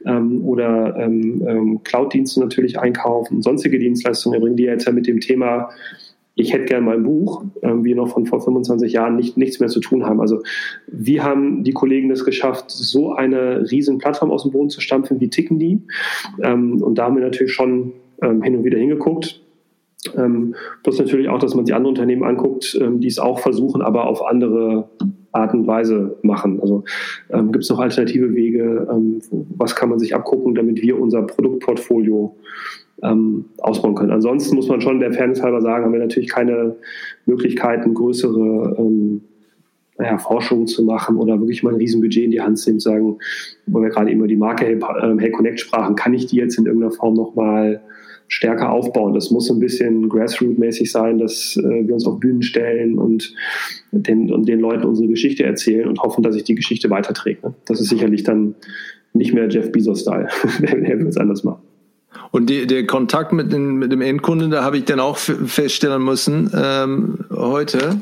ähm, oder ähm, ähm, Cloud-Dienste natürlich einkaufen, sonstige Dienstleistungen erbringen, die jetzt ja mit dem Thema ich hätte gern mein Buch, ähm, wir noch von vor 25 Jahren nicht, nichts mehr zu tun haben. Also wie haben die Kollegen das geschafft, so eine riesen Plattform aus dem Boden zu stampfen, wie ticken die? Ähm, und da haben wir natürlich schon ähm, hin und wieder hingeguckt. Ähm, plus natürlich auch, dass man sich andere Unternehmen anguckt, ähm, die es auch versuchen, aber auf andere Art und Weise machen. Also ähm, gibt es noch alternative Wege? Ähm, was kann man sich abgucken, damit wir unser Produktportfolio ähm, ausbauen können? Ansonsten muss man schon der Fairness halber sagen, haben wir natürlich keine Möglichkeiten, größere ähm, naja, Forschung zu machen oder wirklich mal ein Riesenbudget in die Hand zu nehmen, sagen, wo wir gerade immer die Marke Hey, hey Connect sprachen, kann ich die jetzt in irgendeiner Form nochmal stärker aufbauen. Das muss ein bisschen Grassroot-mäßig sein, dass äh, wir uns auf Bühnen stellen und den, und den Leuten unsere Geschichte erzählen und hoffen, dass sich die Geschichte weiterträgt. Ne? Das ist sicherlich dann nicht mehr Jeff Bezos-Style. er wird es anders machen. Und die, der Kontakt mit, den, mit dem Endkunden, da habe ich dann auch feststellen müssen, ähm, heute,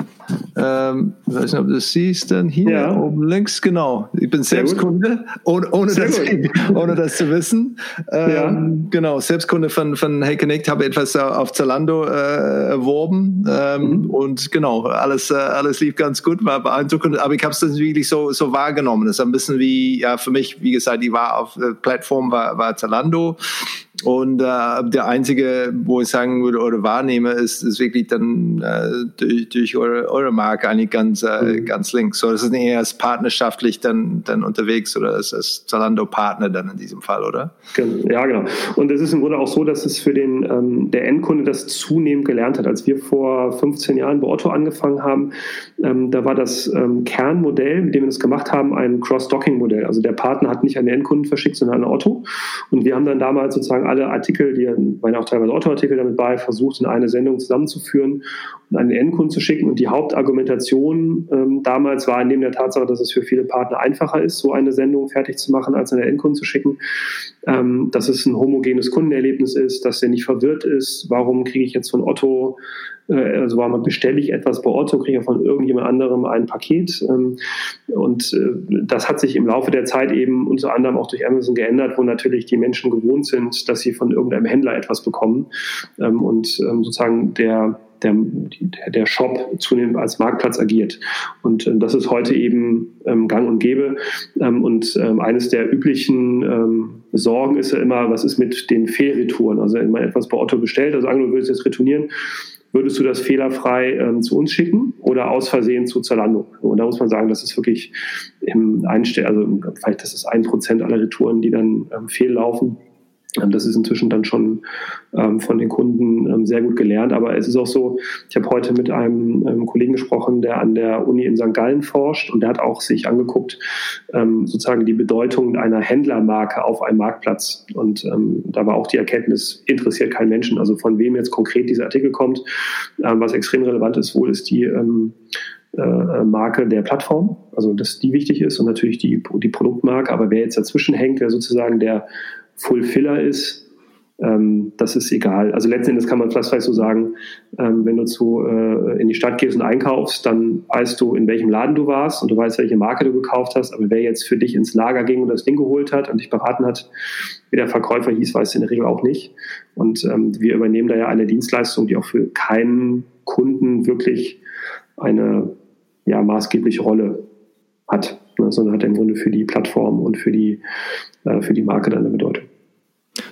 ähm, ich weiß nicht, ob du das siehst, dann hier ja. oben links, genau. Ich bin selbst Kunde, ohne, ohne, das, ohne das zu wissen. Ähm, ja. Genau, Selbstkunde von, von Hey Connect, habe etwas auf Zalando äh, erworben ähm, mhm. und genau, alles, äh, alles lief ganz gut, war beeindruckend, aber ich habe es dann wirklich so, so wahrgenommen. Das ist ein bisschen wie, ja, für mich, wie gesagt, die war auf der Plattform, war, war Zalando und äh, der einzige, wo ich sagen würde oder wahrnehme, ist, ist wirklich dann äh, durch, durch eure, eure Marke eigentlich ganz, äh, mhm. ganz links. So, das ist eher partnerschaftlich dann, dann unterwegs oder als, als Zalando-Partner dann in diesem Fall, oder? Ja, genau. Und es ist im Grunde auch so, dass es für den ähm, der Endkunde das zunehmend gelernt hat. Als wir vor 15 Jahren bei Otto angefangen haben, ähm, da war das ähm, Kernmodell, mit dem wir das gemacht haben, ein Cross-Docking-Modell. Also der Partner hat nicht an den Endkunden verschickt, sondern an Otto. Und wir haben dann damals sozusagen alle Artikel, die waren auch teilweise Otto-Artikel damit bei, versucht in eine Sendung zusammenzuführen und an den Endkunden zu schicken. Und die Hauptargumentation ähm, damals war neben der Tatsache, dass es für viele Partner einfacher ist, so eine Sendung fertig zu machen, als an den Endkunden zu schicken, ähm, dass es ein homogenes Kundenerlebnis ist, dass der nicht verwirrt ist. Warum kriege ich jetzt von Otto also warum bestelle ich etwas bei Otto, kriege ich von irgendjemand anderem ein Paket. Ähm, und äh, das hat sich im Laufe der Zeit eben unter anderem auch durch Amazon geändert, wo natürlich die Menschen gewohnt sind, dass sie von irgendeinem Händler etwas bekommen. Ähm, und ähm, sozusagen der, der, der Shop zunehmend als Marktplatz agiert. Und äh, das ist heute eben gang und gäbe. und eines der üblichen Sorgen ist ja immer, was ist mit den Fehlretouren? Also wenn man etwas bei Otto bestellt, also angenommen, du willst jetzt retournieren, würdest du das fehlerfrei ähm, zu uns schicken oder aus Versehen zu Zalando? Und da muss man sagen, das ist wirklich im Einstell, also vielleicht das ist ein Prozent aller Retouren, die dann ähm, fehllaufen. Ähm, das ist inzwischen dann schon ähm, von den Kunden ähm, sehr gut gelernt. Aber es ist auch so, ich habe heute mit einem ähm, Kollegen gesprochen, der an der Uni in St. Gallen forscht und der hat auch sich angeguckt, ähm, sozusagen die Bedeutung einer Händlermarke auf einem Marktplatz. Und ähm, da war auch die Erkenntnis, interessiert keinen Menschen. Also von wem jetzt konkret dieser Artikel kommt. was extrem relevant ist wohl, ist die äh, Marke der Plattform, also dass die wichtig ist und natürlich die, die Produktmarke. Aber wer jetzt dazwischen hängt, wer sozusagen der Fulfiller ist, ähm, das ist egal. Also letzten Endes kann man fast so sagen, ähm, wenn du zu, äh, in die Stadt gehst und einkaufst, dann weißt du, in welchem Laden du warst und du weißt, welche Marke du gekauft hast. Aber wer jetzt für dich ins Lager ging und das Ding geholt hat und dich beraten hat, wie der Verkäufer hieß, weißt du in der Regel auch nicht. Und ähm, wir übernehmen da ja eine Dienstleistung, die auch für keinen Kunden wirklich eine ja, maßgebliche Rolle hat, ne, sondern hat im Grunde für die Plattform und für die, äh, für die Marke dann eine Bedeutung.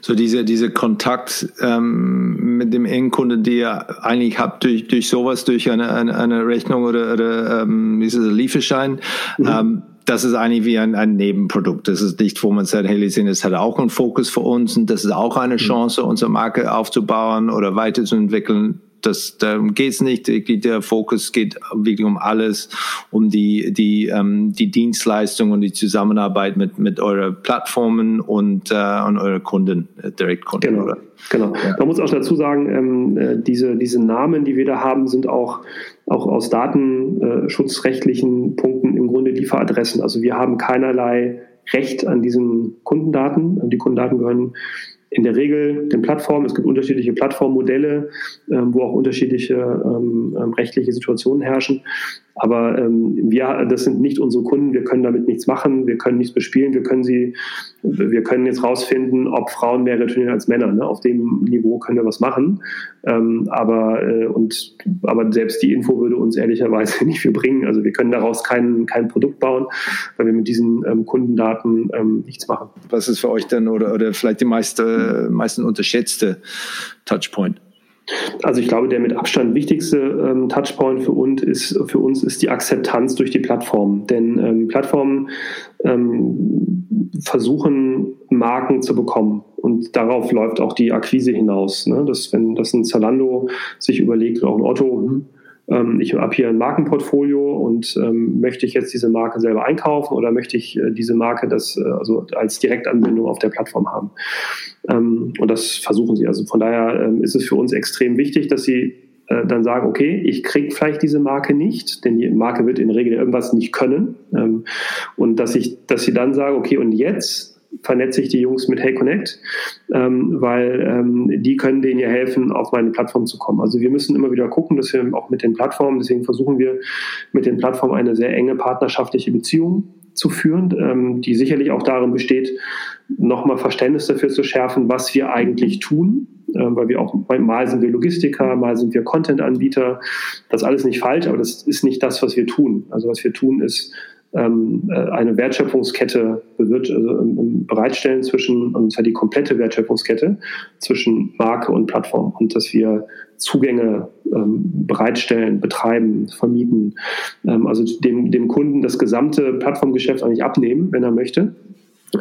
So diese, diese Kontakt ähm, mit dem Endkunde, die ihr eigentlich habt durch, durch sowas, durch eine, eine, eine Rechnung oder, oder ähm, dieses Lieferschein, mhm. ähm, das ist eigentlich wie ein, ein Nebenprodukt. Das ist nicht, wo man sagt, hey, Lysin, das hat auch einen Fokus für uns und das ist auch eine mhm. Chance, unsere Marke aufzubauen oder weiterzuentwickeln das, darum geht es nicht. Der Fokus geht wirklich um alles, um die, die, ähm, die Dienstleistung und die Zusammenarbeit mit, mit euren Plattformen und, äh, und euren Kunden, äh, Direktkunden. Genau. Oder? genau. Ja. Man muss auch dazu sagen, ähm, äh, diese, diese Namen, die wir da haben, sind auch, auch aus datenschutzrechtlichen Punkten im Grunde Lieferadressen. Also wir haben keinerlei Recht an diesen Kundendaten. Die Kundendaten gehören in der Regel den Plattformen. Es gibt unterschiedliche Plattformmodelle, ähm, wo auch unterschiedliche ähm, ähm, rechtliche Situationen herrschen. Aber ähm, wir, das sind nicht unsere Kunden. Wir können damit nichts machen. Wir können nichts bespielen. Wir können sie, wir können jetzt rausfinden, ob Frauen mehr retournieren als Männer. Ne? Auf dem Niveau können wir was machen. Ähm, aber äh, und aber selbst die Info würde uns ehrlicherweise nicht viel bringen. Also wir können daraus kein kein Produkt bauen, weil wir mit diesen ähm, Kundendaten ähm, nichts machen. Was ist für euch denn oder oder vielleicht die meiste, meisten unterschätzte Touchpoint? Also ich glaube, der mit Abstand wichtigste ähm, Touchpoint für uns ist für uns ist die Akzeptanz durch die Plattform. Denn ähm, Plattformen ähm, versuchen Marken zu bekommen und darauf läuft auch die Akquise hinaus. Ne? Dass wenn das ein Zalando sich überlegt oder auch ein Otto, hm, ich habe hier ein Markenportfolio und ähm, möchte ich jetzt diese Marke selber einkaufen oder möchte ich äh, diese Marke das äh, also als Direktanbindung auf der Plattform haben? Ähm, und das versuchen sie. Also von daher ähm, ist es für uns extrem wichtig, dass sie äh, dann sagen, okay, ich kriege vielleicht diese Marke nicht, denn die Marke wird in der Regel irgendwas nicht können. Ähm, und dass ich, dass sie dann sagen, okay, und jetzt vernetze ich die Jungs mit Hey Connect, ähm, weil ähm, die können denen ja helfen, auf meine Plattform zu kommen. Also wir müssen immer wieder gucken, dass wir auch mit den Plattformen, deswegen versuchen wir mit den Plattformen eine sehr enge partnerschaftliche Beziehung zu führen, ähm, die sicherlich auch darin besteht, nochmal Verständnis dafür zu schärfen, was wir eigentlich tun, äh, weil wir auch, mal sind wir Logistiker, mal sind wir Content-Anbieter. Das ist alles nicht falsch, aber das ist nicht das, was wir tun. Also was wir tun, ist ähm, äh, eine Wertschöpfungskette um, bereitstellen zwischen, und zwar die komplette Wertschöpfungskette zwischen Marke und Plattform und dass wir Zugänge ähm, bereitstellen, betreiben, vermieten, ähm, also dem, dem Kunden das gesamte Plattformgeschäft eigentlich abnehmen, wenn er möchte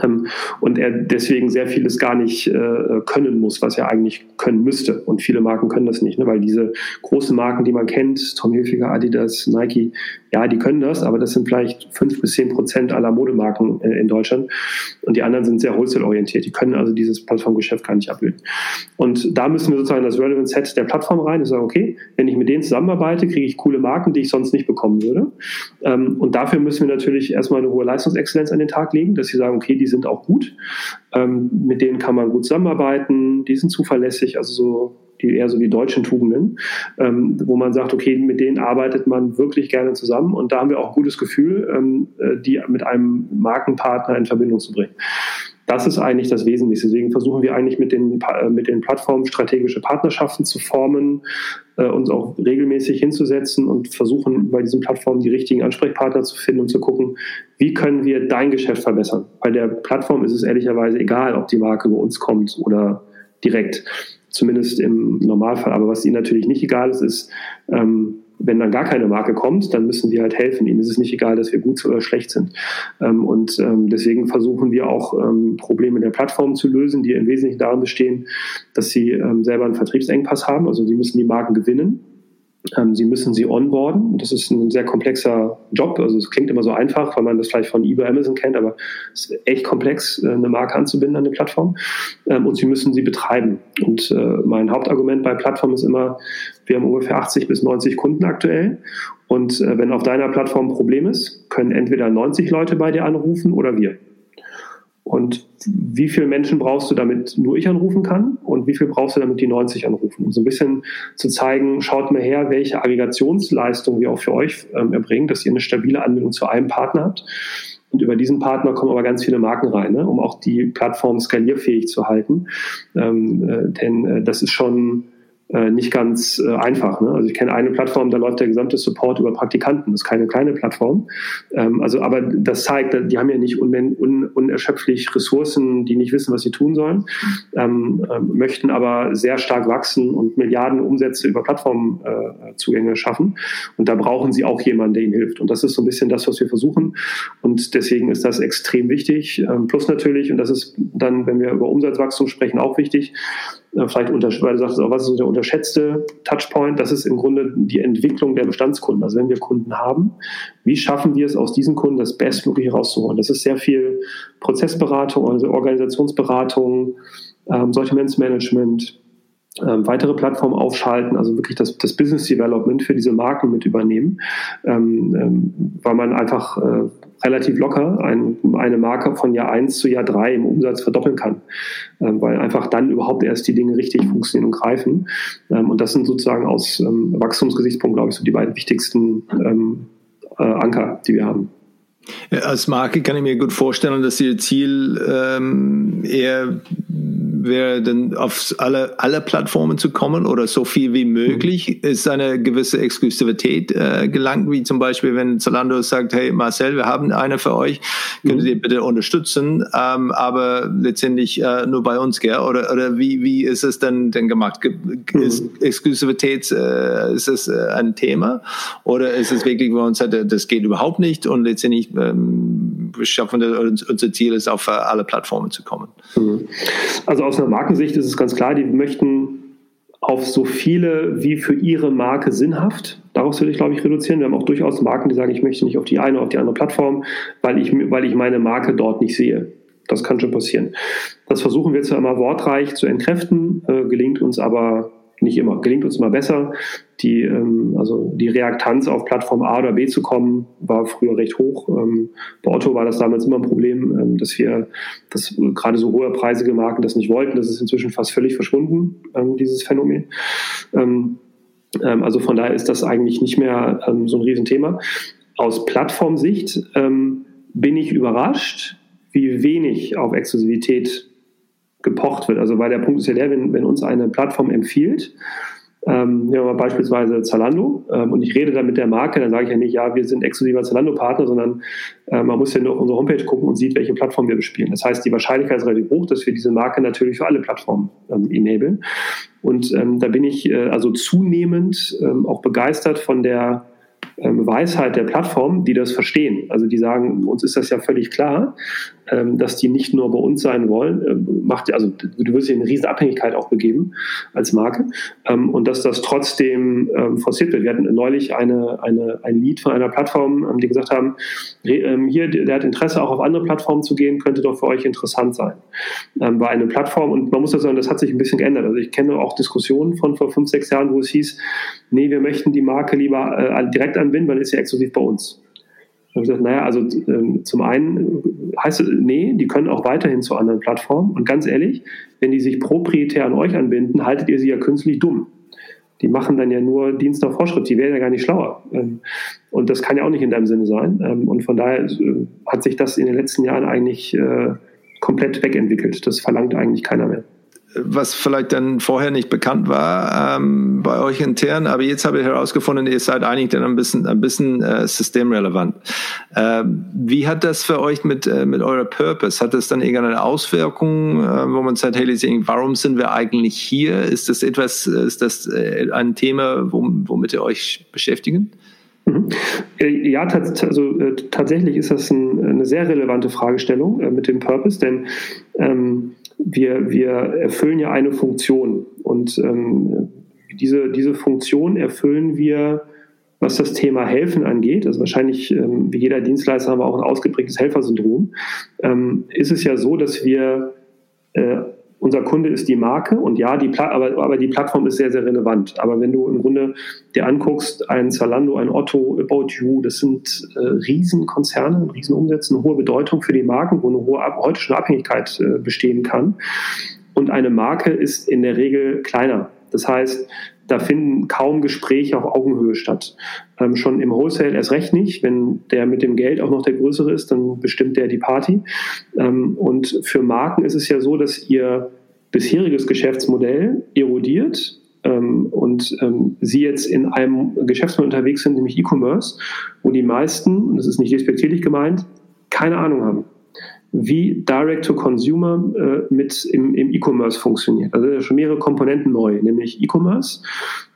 ähm, und er deswegen sehr vieles gar nicht äh, können muss, was er eigentlich können müsste. Und viele Marken können das nicht, ne? weil diese großen Marken, die man kennt, Tom Hilfiger, Adidas, Nike, ja, die können das, aber das sind vielleicht fünf bis zehn Prozent aller Modemarken äh, in Deutschland. Und die anderen sind sehr wholesale-orientiert. Die können also dieses Plattformgeschäft gar nicht abbilden. Und da müssen wir sozusagen das Relevant Set der Plattform rein und sagen, okay, wenn ich mit denen zusammenarbeite, kriege ich coole Marken, die ich sonst nicht bekommen würde. Ähm, und dafür müssen wir natürlich erstmal eine hohe Leistungsexzellenz an den Tag legen, dass sie sagen, okay, die sind auch gut, ähm, mit denen kann man gut zusammenarbeiten, die sind zuverlässig, also so die eher so die deutschen Tugenden, ähm, wo man sagt, okay, mit denen arbeitet man wirklich gerne zusammen und da haben wir auch ein gutes Gefühl, ähm, äh, die mit einem Markenpartner in Verbindung zu bringen. Das ist eigentlich das Wesentliche. Deswegen versuchen wir eigentlich mit den, äh, mit den Plattformen strategische Partnerschaften zu formen, äh, uns auch regelmäßig hinzusetzen und versuchen bei diesen Plattformen die richtigen Ansprechpartner zu finden und zu gucken, wie können wir dein Geschäft verbessern. Bei der Plattform ist es ehrlicherweise egal, ob die Marke bei uns kommt oder direkt, zumindest im Normalfall. Aber was ihnen natürlich nicht egal ist, ist, ähm, wenn dann gar keine Marke kommt, dann müssen wir halt helfen. Ihnen ist es nicht egal, dass wir gut oder schlecht sind. Ähm, und ähm, deswegen versuchen wir auch ähm, Probleme der Plattform zu lösen, die im Wesentlichen darin bestehen, dass sie selber einen Vertriebsengpass haben. Also sie müssen die Marken gewinnen sie müssen sie onboarden. Das ist ein sehr komplexer Job. Also es klingt immer so einfach, weil man das vielleicht von eBay Amazon kennt, aber es ist echt komplex, äh, eine Marke anzubinden an eine Plattform. Ähm, und sie müssen sie betreiben. Und äh, mein Hauptargument bei Plattformen ist immer, wir haben ungefähr 80 bis 90 Kunden aktuell. Und äh, wenn auf deiner Plattform ein Problem ist, können entweder 90 Leute bei dir anrufen oder wir. Und wie viele Menschen brauchst du, damit nur ich anrufen kann? Und wie viel brauchst du, damit die 90 anrufen? Um so ein bisschen zu zeigen, schaut mal her, welche Aggregationsleistung wir auch für euch ähm, erbringen, dass ihr eine stabile Anbindung zu einem Partner habt. Und über diesen Partner kommen aber ganz viele Marken rein, ne, um auch die Plattform skalierfähig zu halten. Ähm, äh, denn äh, das ist schon nicht ganz äh, einfach. Ne? Also ich kenne eine Plattform, da läuft der gesamte Support über Praktikanten. Das ist keine kleine Plattform. Ähm, also, aber das zeigt, die haben ja nicht un un unerschöpflich Ressourcen, die nicht wissen, was sie tun sollen, ähm, äh, möchten aber sehr stark wachsen und Milliarden Umsätze über Plattformzugänge äh, schaffen. Und da brauchen sie auch jemanden, der ihnen hilft. Und das ist so ein bisschen das, was wir versuchen. Und deswegen ist das extrem wichtig. Ähm, plus natürlich, und das ist dann, wenn wir über Umsatzwachstum sprechen, auch wichtig, äh, vielleicht unter, weil du sagst, was ist der unterschätzte Touchpoint? Das ist im Grunde die Entwicklung der Bestandskunden. Also wenn wir Kunden haben, wie schaffen wir es aus diesen Kunden das Bestmögliche rauszuholen? Das ist sehr viel Prozessberatung, also Organisationsberatung, ähm, Sortimentsmanagement, ähm, weitere Plattformen aufschalten, also wirklich das, das Business Development für diese Marken mit übernehmen, ähm, ähm, weil man einfach äh, relativ locker ein, eine Marke von Jahr eins zu Jahr drei im Umsatz verdoppeln kann, ähm, weil einfach dann überhaupt erst die Dinge richtig funktionieren und greifen. Ähm, und das sind sozusagen aus ähm, Wachstumsgesichtspunkt, glaube ich, so die beiden wichtigsten ähm, äh, Anker, die wir haben. Als Marke kann ich mir gut vorstellen, dass Ihr Ziel ähm, eher wäre dann auf alle, alle Plattformen zu kommen oder so viel wie möglich, mhm. ist eine gewisse Exklusivität äh, gelangt, wie zum Beispiel, wenn Zalando sagt, hey Marcel, wir haben eine für euch, könnt ihr mhm. bitte unterstützen, ähm, aber letztendlich äh, nur bei uns, gell? Oder, oder wie, wie ist es denn, denn gemacht? Ist mhm. Exklusivität, äh, ist es äh, ein Thema oder ist es wirklich, wo uns sagt, das geht überhaupt nicht und letztendlich schaffen wir, unser Ziel ist, auf alle Plattformen zu kommen? Also aus einer Markensicht ist es ganz klar, die möchten auf so viele wie für ihre Marke sinnhaft. Daraus würde ich, glaube ich, reduzieren. Wir haben auch durchaus Marken, die sagen, ich möchte nicht auf die eine oder auf die andere Plattform, weil ich, weil ich meine Marke dort nicht sehe. Das kann schon passieren. Das versuchen wir zwar immer wortreich zu entkräften, äh, gelingt uns aber nicht immer. Gelingt uns immer besser. Die, ähm, also die Reaktanz auf Plattform A oder B zu kommen, war früher recht hoch. Ähm, bei Otto war das damals immer ein Problem, ähm, dass wir, dass gerade so hohe preisige Marken das nicht wollten. Das ist inzwischen fast völlig verschwunden, ähm, dieses Phänomen. Ähm, ähm, also von daher ist das eigentlich nicht mehr ähm, so ein Riesenthema. Aus Plattformsicht ähm, bin ich überrascht, wie wenig auf Exklusivität gepocht wird. Also weil der Punkt ist ja der, wenn, wenn uns eine Plattform empfiehlt, ähm, nehmen wir mal beispielsweise Zalando ähm, und ich rede dann mit der Marke, dann sage ich ja nicht, ja, wir sind exklusiver Zalando-Partner, sondern äh, man muss ja nur auf unsere Homepage gucken und sieht, welche Plattform wir bespielen. Das heißt, die Wahrscheinlichkeit ist relativ hoch, dass wir diese Marke natürlich für alle Plattformen ähm, enablen. Und ähm, da bin ich äh, also zunehmend ähm, auch begeistert von der ähm, Weisheit der Plattform, die das verstehen. Also die sagen, uns ist das ja völlig klar, ähm, dass die nicht nur bei uns sein wollen, ähm, macht, also du wirst dir eine riesen Abhängigkeit auch begeben als Marke und dass das trotzdem forciert wird. Wir hatten neulich eine, eine, ein Lied von einer Plattform, die gesagt haben, hier, der hat Interesse auch auf andere Plattformen zu gehen, könnte doch für euch interessant sein. War eine Plattform und man muss das sagen, das hat sich ein bisschen geändert. Also ich kenne auch Diskussionen von vor fünf, sechs Jahren, wo es hieß, nee, wir möchten die Marke lieber äh, direkt anbinden, weil ist ja exklusiv bei uns. Da habe ich gesagt, naja, also ähm, zum einen heißt es, nee, die können auch weiterhin zu anderen Plattformen. Und ganz ehrlich, wenn die sich proprietär an euch anbinden, haltet ihr sie ja künstlich dumm. Die machen dann ja nur Dienst nach Vorschrift, die werden ja gar nicht schlauer. Ähm, und das kann ja auch nicht in deinem Sinne sein. Ähm, und von daher äh, hat sich das in den letzten Jahren eigentlich äh, komplett wegentwickelt. Das verlangt eigentlich keiner mehr was vielleicht dann vorher nicht bekannt war ähm, bei euch intern, aber jetzt habe ich herausgefunden, ihr seid eigentlich dann ein bisschen, ein bisschen äh, systemrelevant. Ähm, wie hat das für euch mit, äh, mit eurer Purpose? Hat das dann irgendeine Auswirkung, äh, wo man sagt, hey, warum sind wir eigentlich hier? Ist das etwas, ist das äh, ein Thema, womit ihr euch beschäftigen? Mhm. Äh, ja, also, äh, tatsächlich ist das ein, eine sehr relevante Fragestellung äh, mit dem Purpose, denn ähm, wir, wir erfüllen ja eine Funktion und ähm, diese, diese Funktion erfüllen wir, was das Thema Helfen angeht. Also wahrscheinlich, ähm, wie jeder Dienstleister haben wir auch ein ausgeprägtes Helfersyndrom. Ähm, ist es ja so, dass wir äh, unser Kunde ist die Marke und ja, die aber, aber die Plattform ist sehr, sehr relevant. Aber wenn du im Grunde dir anguckst, ein Zalando, ein Otto, About You, das sind äh, Riesenkonzerne, Riesenumsätze, eine hohe Bedeutung für die Marken, wo eine hohe heute schon Abhängigkeit äh, bestehen kann. Und eine Marke ist in der Regel kleiner. Das heißt, da finden kaum Gespräche auf Augenhöhe statt. Ähm, schon im Wholesale erst recht nicht. Wenn der mit dem Geld auch noch der größere ist, dann bestimmt der die Party. Ähm, und für Marken ist es ja so, dass ihr bisheriges Geschäftsmodell erodiert ähm, und ähm, sie jetzt in einem Geschäftsmodell unterwegs sind, nämlich E-Commerce, wo die meisten, und das ist nicht despektierlich gemeint, keine Ahnung haben wie Direct-to-Consumer äh, mit im, im E-Commerce funktioniert. Also schon mehrere Komponenten neu, nämlich E-Commerce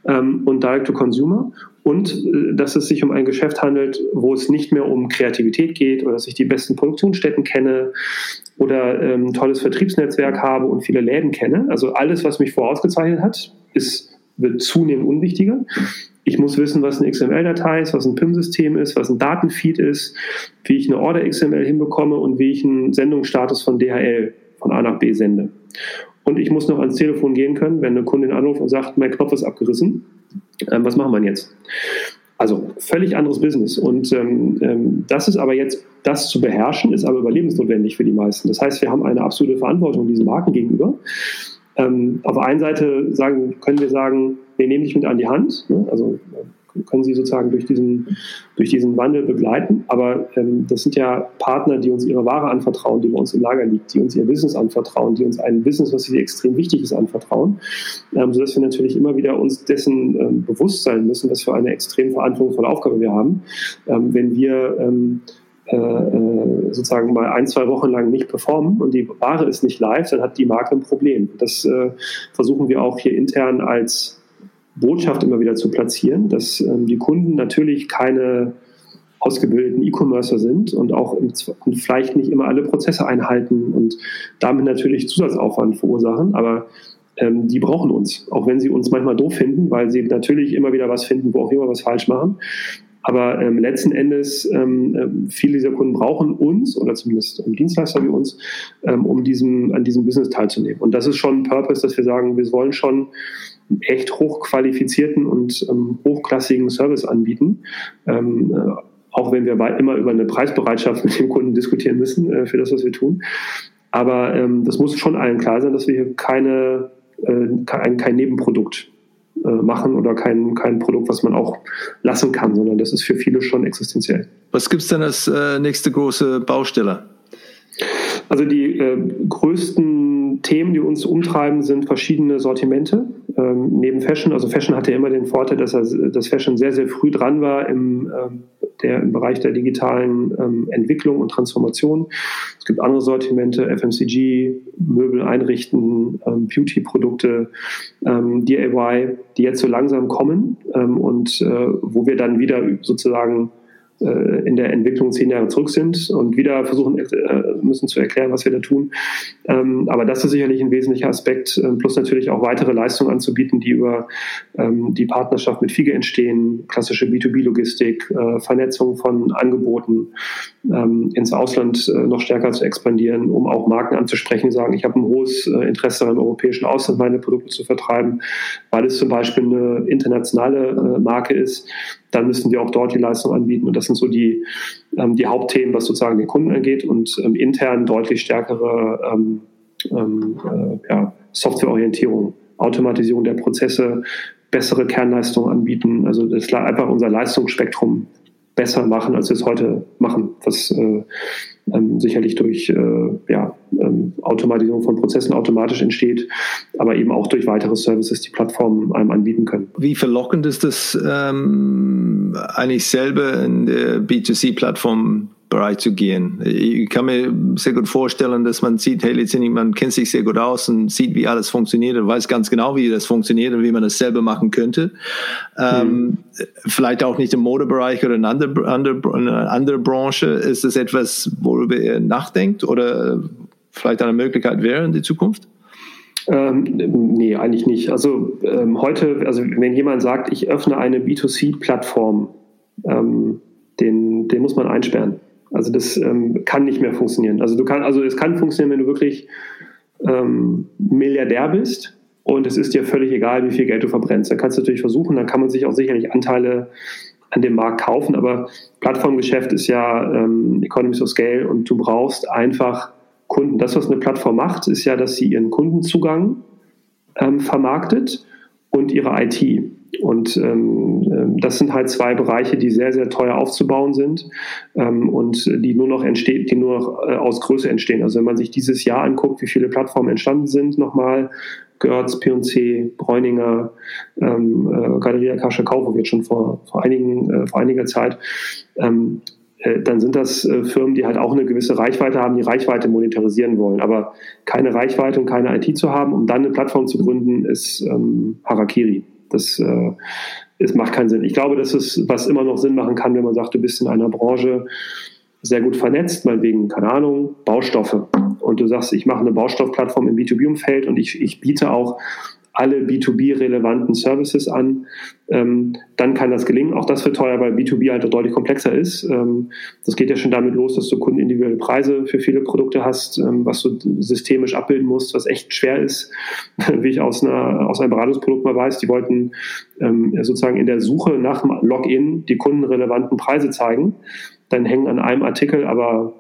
ähm, und Direct-to-Consumer und äh, dass es sich um ein Geschäft handelt, wo es nicht mehr um Kreativität geht oder dass ich die besten Produktionsstätten kenne oder ähm, tolles Vertriebsnetzwerk habe und viele Läden kenne. Also alles, was mich vorausgezeichnet hat, ist wird zunehmend unwichtiger. Ich muss wissen, was eine XML-Datei ist, was ein PIM-System ist, was ein Datenfeed ist, wie ich eine Order-XML hinbekomme und wie ich einen Sendungsstatus von DHL von A nach B sende. Und ich muss noch ans Telefon gehen können, wenn eine Kundin anruft und sagt, mein Knopf ist abgerissen. Ähm, was machen wir jetzt? Also völlig anderes Business. Und ähm, ähm, das ist aber jetzt, das zu beherrschen, ist aber überlebensnotwendig für die meisten. Das heißt, wir haben eine absolute Verantwortung diesen Marken gegenüber. Ähm, auf der einen Seite sagen, können wir sagen, wir nehmen dich mit an die Hand, ne? also äh, können sie sozusagen durch diesen, durch diesen Wandel begleiten, aber ähm, das sind ja Partner, die uns ihre Ware anvertrauen, die bei uns im Lager liegt, die uns ihr Business anvertrauen, die uns ein Business, was sie extrem wichtig ist, anvertrauen, ähm, sodass wir natürlich immer wieder uns dessen ähm, bewusst sein müssen, was für eine extrem verantwortungsvolle Aufgabe wir haben, ähm, wenn wir ähm, äh, äh, sozusagen mal ein, zwei Wochen lang nicht performen und die Ware ist nicht live, dann hat die Marke ein Problem. Das äh, versuchen wir auch hier intern als Botschaft immer wieder zu platzieren, dass ähm, die Kunden natürlich keine ausgebildeten E-Commercer sind und auch im, und vielleicht nicht immer alle Prozesse einhalten und damit natürlich Zusatzaufwand verursachen, aber ähm, die brauchen uns, auch wenn sie uns manchmal doof finden, weil sie natürlich immer wieder was finden, wo auch immer was falsch machen. Aber ähm, letzten Endes, ähm, ähm, viele dieser Kunden brauchen uns oder zumindest ähm, Dienstleister wie uns, ähm, um diesem, an diesem Business teilzunehmen. Und das ist schon ein Purpose, dass wir sagen, wir wollen schon einen echt hochqualifizierten und ähm, hochklassigen Service anbieten. Ähm, äh, auch wenn wir immer über eine Preisbereitschaft mit dem Kunden diskutieren müssen äh, für das, was wir tun. Aber ähm, das muss schon allen klar sein, dass wir hier keine, äh, kein, kein Nebenprodukt äh, machen oder kein, kein Produkt, was man auch lassen kann, sondern das ist für viele schon existenziell. Was gibt es denn als äh, nächste große Baustelle? Also die äh, größten Themen, die uns umtreiben, sind verschiedene Sortimente. Ähm, neben Fashion, also Fashion hatte immer den Vorteil, dass, er, dass Fashion sehr, sehr früh dran war im, ähm, der, im Bereich der digitalen ähm, Entwicklung und Transformation. Es gibt andere Sortimente, FMCG, Möbel einrichten, ähm, Beauty-Produkte, ähm, DIY, die jetzt so langsam kommen und äh, wo wir dann wieder sozusagen in der Entwicklung zehn Jahre zurück sind und wieder versuchen äh, müssen zu erklären, was wir da tun. Ähm, aber das ist sicherlich ein wesentlicher Aspekt, ähm, plus natürlich auch weitere Leistungen anzubieten, die über ähm, die Partnerschaft mit FIGE entstehen, klassische B2B-Logistik, äh, Vernetzung von Angeboten ins Ausland noch stärker zu expandieren, um auch Marken anzusprechen, sagen, ich habe ein hohes Interesse im europäischen Ausland, meine Produkte zu vertreiben, weil es zum Beispiel eine internationale Marke ist dann müssen wir auch dort die Leistung anbieten. Und das sind so die, ähm, die Hauptthemen, was sozusagen den Kunden angeht und ähm, intern deutlich stärkere ähm, ähm, äh, ja, Softwareorientierung, Automatisierung der Prozesse, bessere Kernleistungen anbieten. Also das ist einfach unser Leistungsspektrum besser machen, als wir es heute machen, was äh, ähm, sicherlich durch äh, ja, ähm, Automatisierung von Prozessen automatisch entsteht, aber eben auch durch weitere Services, die Plattformen einem anbieten können. Wie verlockend ist das ähm, eigentlich selber in der B2C-Plattform Bereich zu gehen. Ich kann mir sehr gut vorstellen, dass man sieht, hey, letztendlich, man kennt sich sehr gut aus und sieht, wie alles funktioniert und weiß ganz genau, wie das funktioniert und wie man das selber machen könnte. Ähm, mhm. Ähm, vielleicht auch nicht im Modebereich oder in einer andere, andere, andere Branche. Ist das etwas, worüber ihr nachdenkt oder vielleicht eine Möglichkeit wäre in die Zukunft? Ähm, nee, eigentlich nicht. Also ähm, heute, also wenn jemand sagt, ich öffne eine B2C-Plattform, ähm, den, den muss man einsperren. Also das ähm, kann nicht mehr funktionieren. Also du kann, also es kann funktionieren, wenn du wirklich ähm, Milliardär bist und es ist dir völlig egal, wie viel Geld du verbrennst. Da kannst du natürlich versuchen, dann kann man sich auch sicherlich Anteile an dem Markt kaufen, aber Plattformgeschäft ist ja ähm, Economies of Scale und du brauchst einfach Kunden. Das, was eine Plattform macht, ist ja, dass sie ihren Kundenzugang ähm, vermarktet und ihre IT. Und ähm, ähm, das sind halt zwei Bereiche, die sehr, sehr teuer aufzubauen sind ähm, und die nur noch entsteht, die nur noch äh, aus Größe entstehen. Also wenn man sich dieses Jahr anguckt, wie viele Plattformen entstanden sind, nochmal Görz, P&C, Bräuninger, ähm, äh, Galeria Kascha Kaufhof jetzt schon vor, vor, einigen, äh, vor einiger Zeit, ähm, äh, dann sind das äh, Firmen, die halt auch eine gewisse Reichweite haben, die Reichweite monetarisieren wollen. Aber keine Reichweite und keine IT zu haben, um dann eine Plattform zu gründen, ist ähm, Harakiri. Das, äh, es macht keinen Sinn. Ich glaube, das ist, was immer noch Sinn machen kann, wenn man sagt, du bist in einer Branche sehr gut vernetzt, mal wegen, keine Ahnung, Baustoffe. Und du sagst, ich mache eine Baustoffplattform im B2B-Umfeld und ich, ich biete auch alle B2B-relevanten Services an, ähm, dann kann das gelingen. Auch das wird teuer, weil B2B halt deutlich komplexer ist. Ähm, das geht ja schon damit los, dass du kundenindividuelle Preise für viele Produkte hast, ähm, was du systemisch abbilden musst, was echt schwer ist, wie ich aus, einer, aus einem Beratungsprodukt mal weiß. Die wollten ähm, sozusagen in der Suche nach dem Login die kundenrelevanten Preise zeigen. Dann hängen an einem Artikel aber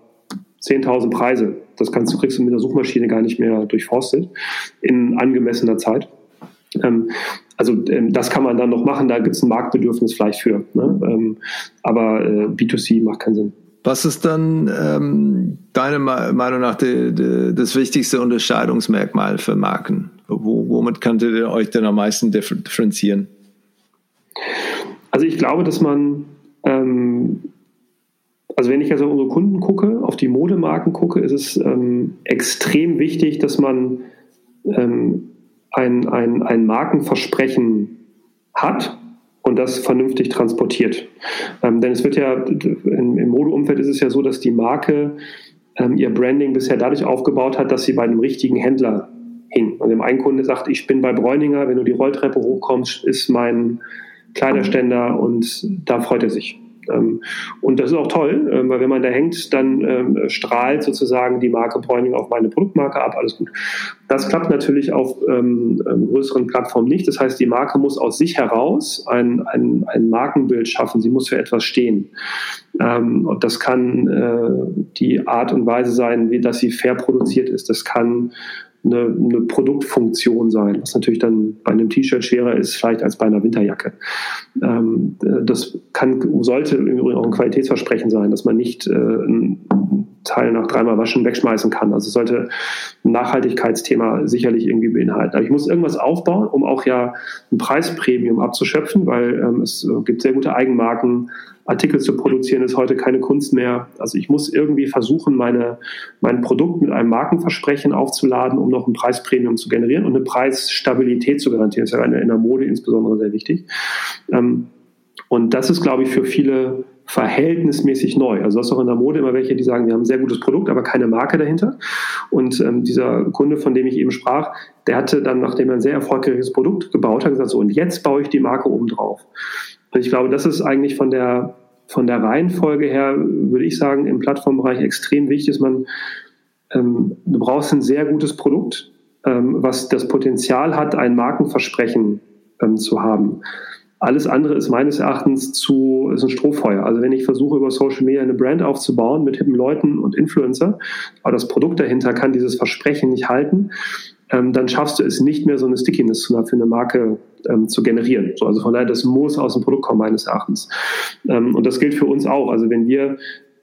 10.000 Preise. Das kannst du kriegst du mit der Suchmaschine gar nicht mehr durchforstet in angemessener Zeit. Ähm, also ähm, das kann man dann noch machen, da gibt es ein Marktbedürfnis vielleicht für. Ne? Ähm, aber äh, B2C macht keinen Sinn. Was ist dann ähm, deiner Meinung nach die, die, das wichtigste Unterscheidungsmerkmal für Marken? Wo, womit könntet ihr euch denn am meisten differenzieren? Also ich glaube, dass man, ähm, also wenn ich also auf unsere Kunden gucke, auf die Modemarken gucke, ist es ähm, extrem wichtig, dass man ähm, ein, ein, ein Markenversprechen hat und das vernünftig transportiert. Ähm, denn es wird ja, im, im Modeumfeld ist es ja so, dass die Marke ähm, ihr Branding bisher dadurch aufgebaut hat, dass sie bei einem richtigen Händler hing. Und dem einen Kunde sagt, ich bin bei Bräuninger, wenn du die Rolltreppe hochkommst, ist mein Kleiderständer und da freut er sich. Ähm, und das ist auch toll, ähm, weil wenn man da hängt, dann ähm, strahlt sozusagen die Marke Pointing auf meine Produktmarke ab, alles gut. Das klappt natürlich auf größeren Plattformen nicht. Das heißt, die Marke muss aus sich heraus ein, ein, ein Markenbild schaffen. Sie muss für etwas stehen. und das kann äh, die Art und Weise sein, wie dass sie fair produziert ist. Das kann eine, eine Produktfunktion sein, was natürlich dann bei einem T-Shirt schwerer ist, vielleicht als bei einer Winterjacke. Ähm, das kann, sollte im Übrigen auch ein Qualitätsversprechen sein, dass man nicht äh, ein Teil nach dreimal Waschen wegschmeißen kann. Also sollte ein Nachhaltigkeitsthema sicherlich irgendwie beinhalten. Aber ich muss irgendwas aufbauen, um auch ja ein Preispremium abzuschöpfen, weil ähm, es gibt sehr gute Eigenmarken, Artikel zu produzieren ist heute keine Kunst mehr. Also ich muss irgendwie versuchen, meine, mein Produkt mit einem Markenversprechen aufzuladen, um noch ein Preispremium zu generieren und eine Preisstabilität zu garantieren. Das ist ja in der Mode insbesondere sehr wichtig. Ähm, und das ist, glaube ich, für viele verhältnismäßig neu. Also du hast auch in der Mode immer welche, die sagen, wir haben ein sehr gutes Produkt, aber keine Marke dahinter. Und ähm, dieser Kunde, von dem ich eben sprach, der hatte dann, nachdem er ein sehr erfolgreiches Produkt gebaut hat, gesagt, so, und jetzt baue ich die Marke oben drauf. Und ich glaube, das ist eigentlich von der, von der Reihenfolge her, würde ich sagen, im Plattformbereich extrem wichtig, dass man, ähm, du brauchst ein sehr gutes Produkt, ähm, was das Potenzial hat, ein Markenversprechen ähm, zu haben. Alles andere ist meines Erachtens zu, ist ein Strohfeuer. Also wenn ich versuche, über Social Media eine Brand aufzubauen mit hippen Leuten und Influencer, aber das Produkt dahinter kann dieses Versprechen nicht halten, ähm, dann schaffst du es nicht mehr, so eine Stickiness für eine Marke ähm, zu generieren. So, also von daher, das muss aus dem Produkt kommen, meines Erachtens. Ähm, und das gilt für uns auch. Also wenn wir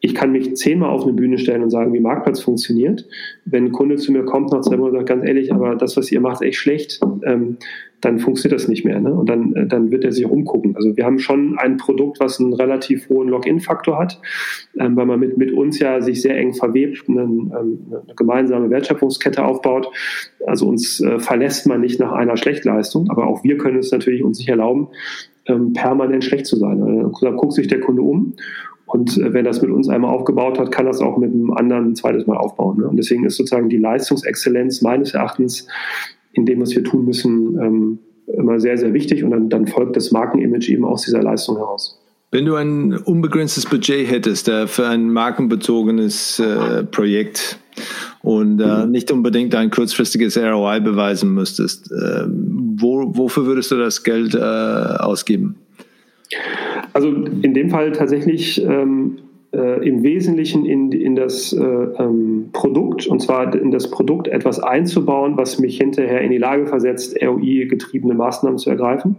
ich kann mich zehnmal auf eine Bühne stellen und sagen, wie Marktplatz funktioniert. Wenn ein Kunde zu mir kommt nach zwei Monaten und sagt, ganz ehrlich, aber das, was ihr macht, ist echt schlecht, ähm, dann funktioniert das nicht mehr. Ne? Und dann, äh, dann wird er sich umgucken. Also wir haben schon ein Produkt, was einen relativ hohen Login-Faktor hat, ähm, weil man mit, mit uns ja sich sehr eng verwebt, einen, ähm, eine gemeinsame Wertschöpfungskette aufbaut. Also uns äh, verlässt man nicht nach einer Schlechtleistung, aber auch wir können es natürlich uns nicht erlauben, ähm, permanent schlecht zu sein. Dann guckt sich der Kunde um und äh, wenn das mit uns einmal aufgebaut hat, kann das auch mit einem anderen ein zweites Mal aufbauen. Ne? Und deswegen ist sozusagen die Leistungsexzellenz meines Erachtens in dem, was wir tun müssen, ähm, immer sehr, sehr wichtig. Und dann, dann folgt das Markenimage eben aus dieser Leistung heraus. Wenn du ein unbegrenztes Budget hättest äh, für ein markenbezogenes äh, Projekt und äh, mhm. nicht unbedingt ein kurzfristiges ROI beweisen müsstest, äh, wo, wofür würdest du das Geld äh, ausgeben? Also in dem Fall tatsächlich ähm, äh, im Wesentlichen in, in das äh, ähm, Produkt, und zwar in das Produkt etwas einzubauen, was mich hinterher in die Lage versetzt, ROI-getriebene Maßnahmen zu ergreifen.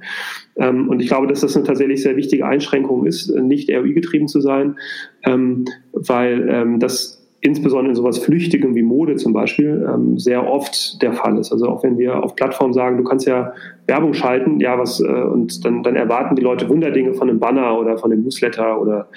Ähm, und ich glaube, dass das eine tatsächlich sehr wichtige Einschränkung ist, nicht ROI-getrieben zu sein, ähm, weil ähm, das insbesondere in sowas Flüchtigem wie Mode zum Beispiel ähm, sehr oft der Fall ist. Also auch wenn wir auf Plattformen sagen, du kannst ja Werbung schalten, ja, was, äh, und dann, dann erwarten die Leute Wunderdinge von einem Banner oder von einem Newsletter oder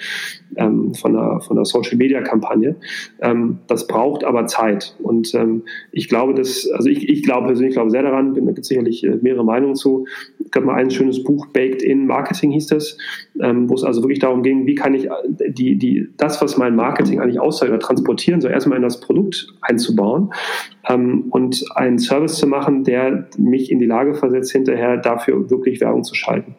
ähm, von einer, von einer Social Media Kampagne. Ähm, das braucht aber Zeit. Und ähm, ich glaube, dass, also ich, ich glaube persönlich, glaube sehr daran, da gibt es sicherlich äh, mehrere Meinungen zu. Es gab mal ein schönes Buch, Baked in Marketing hieß das, ähm, wo es also wirklich darum ging, wie kann ich äh, die, die, das, was mein Marketing eigentlich aussagt oder transportieren soll, erstmal in das Produkt einzubauen ähm, und einen Service zu machen, der mich in die Lage versetzt, hinterher dafür wirklich Werbung zu schalten.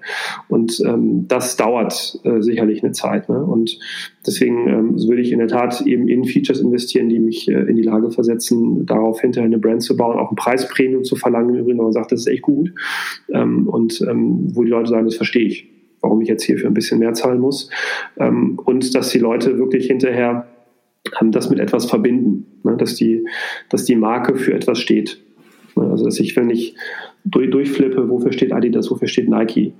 Und ähm, das dauert äh, sicherlich eine Zeit. Ne? Und deswegen ähm, würde ich in der Tat eben in Features investieren, die mich äh, in die Lage versetzen, darauf hinterher eine Brand zu bauen, auch ein Preispremium zu verlangen, übrigens, wenn man sagt, das ist echt gut. Ähm, und ähm, wo die Leute sagen, das verstehe ich warum ich jetzt hier für ein bisschen mehr zahlen muss. Ähm, und dass die Leute wirklich hinterher ähm, das mit etwas verbinden, ne? dass, die, dass die Marke für etwas steht. Also dass ich, wenn ich durch, durchflippe, wofür steht Adidas, wofür steht Nike,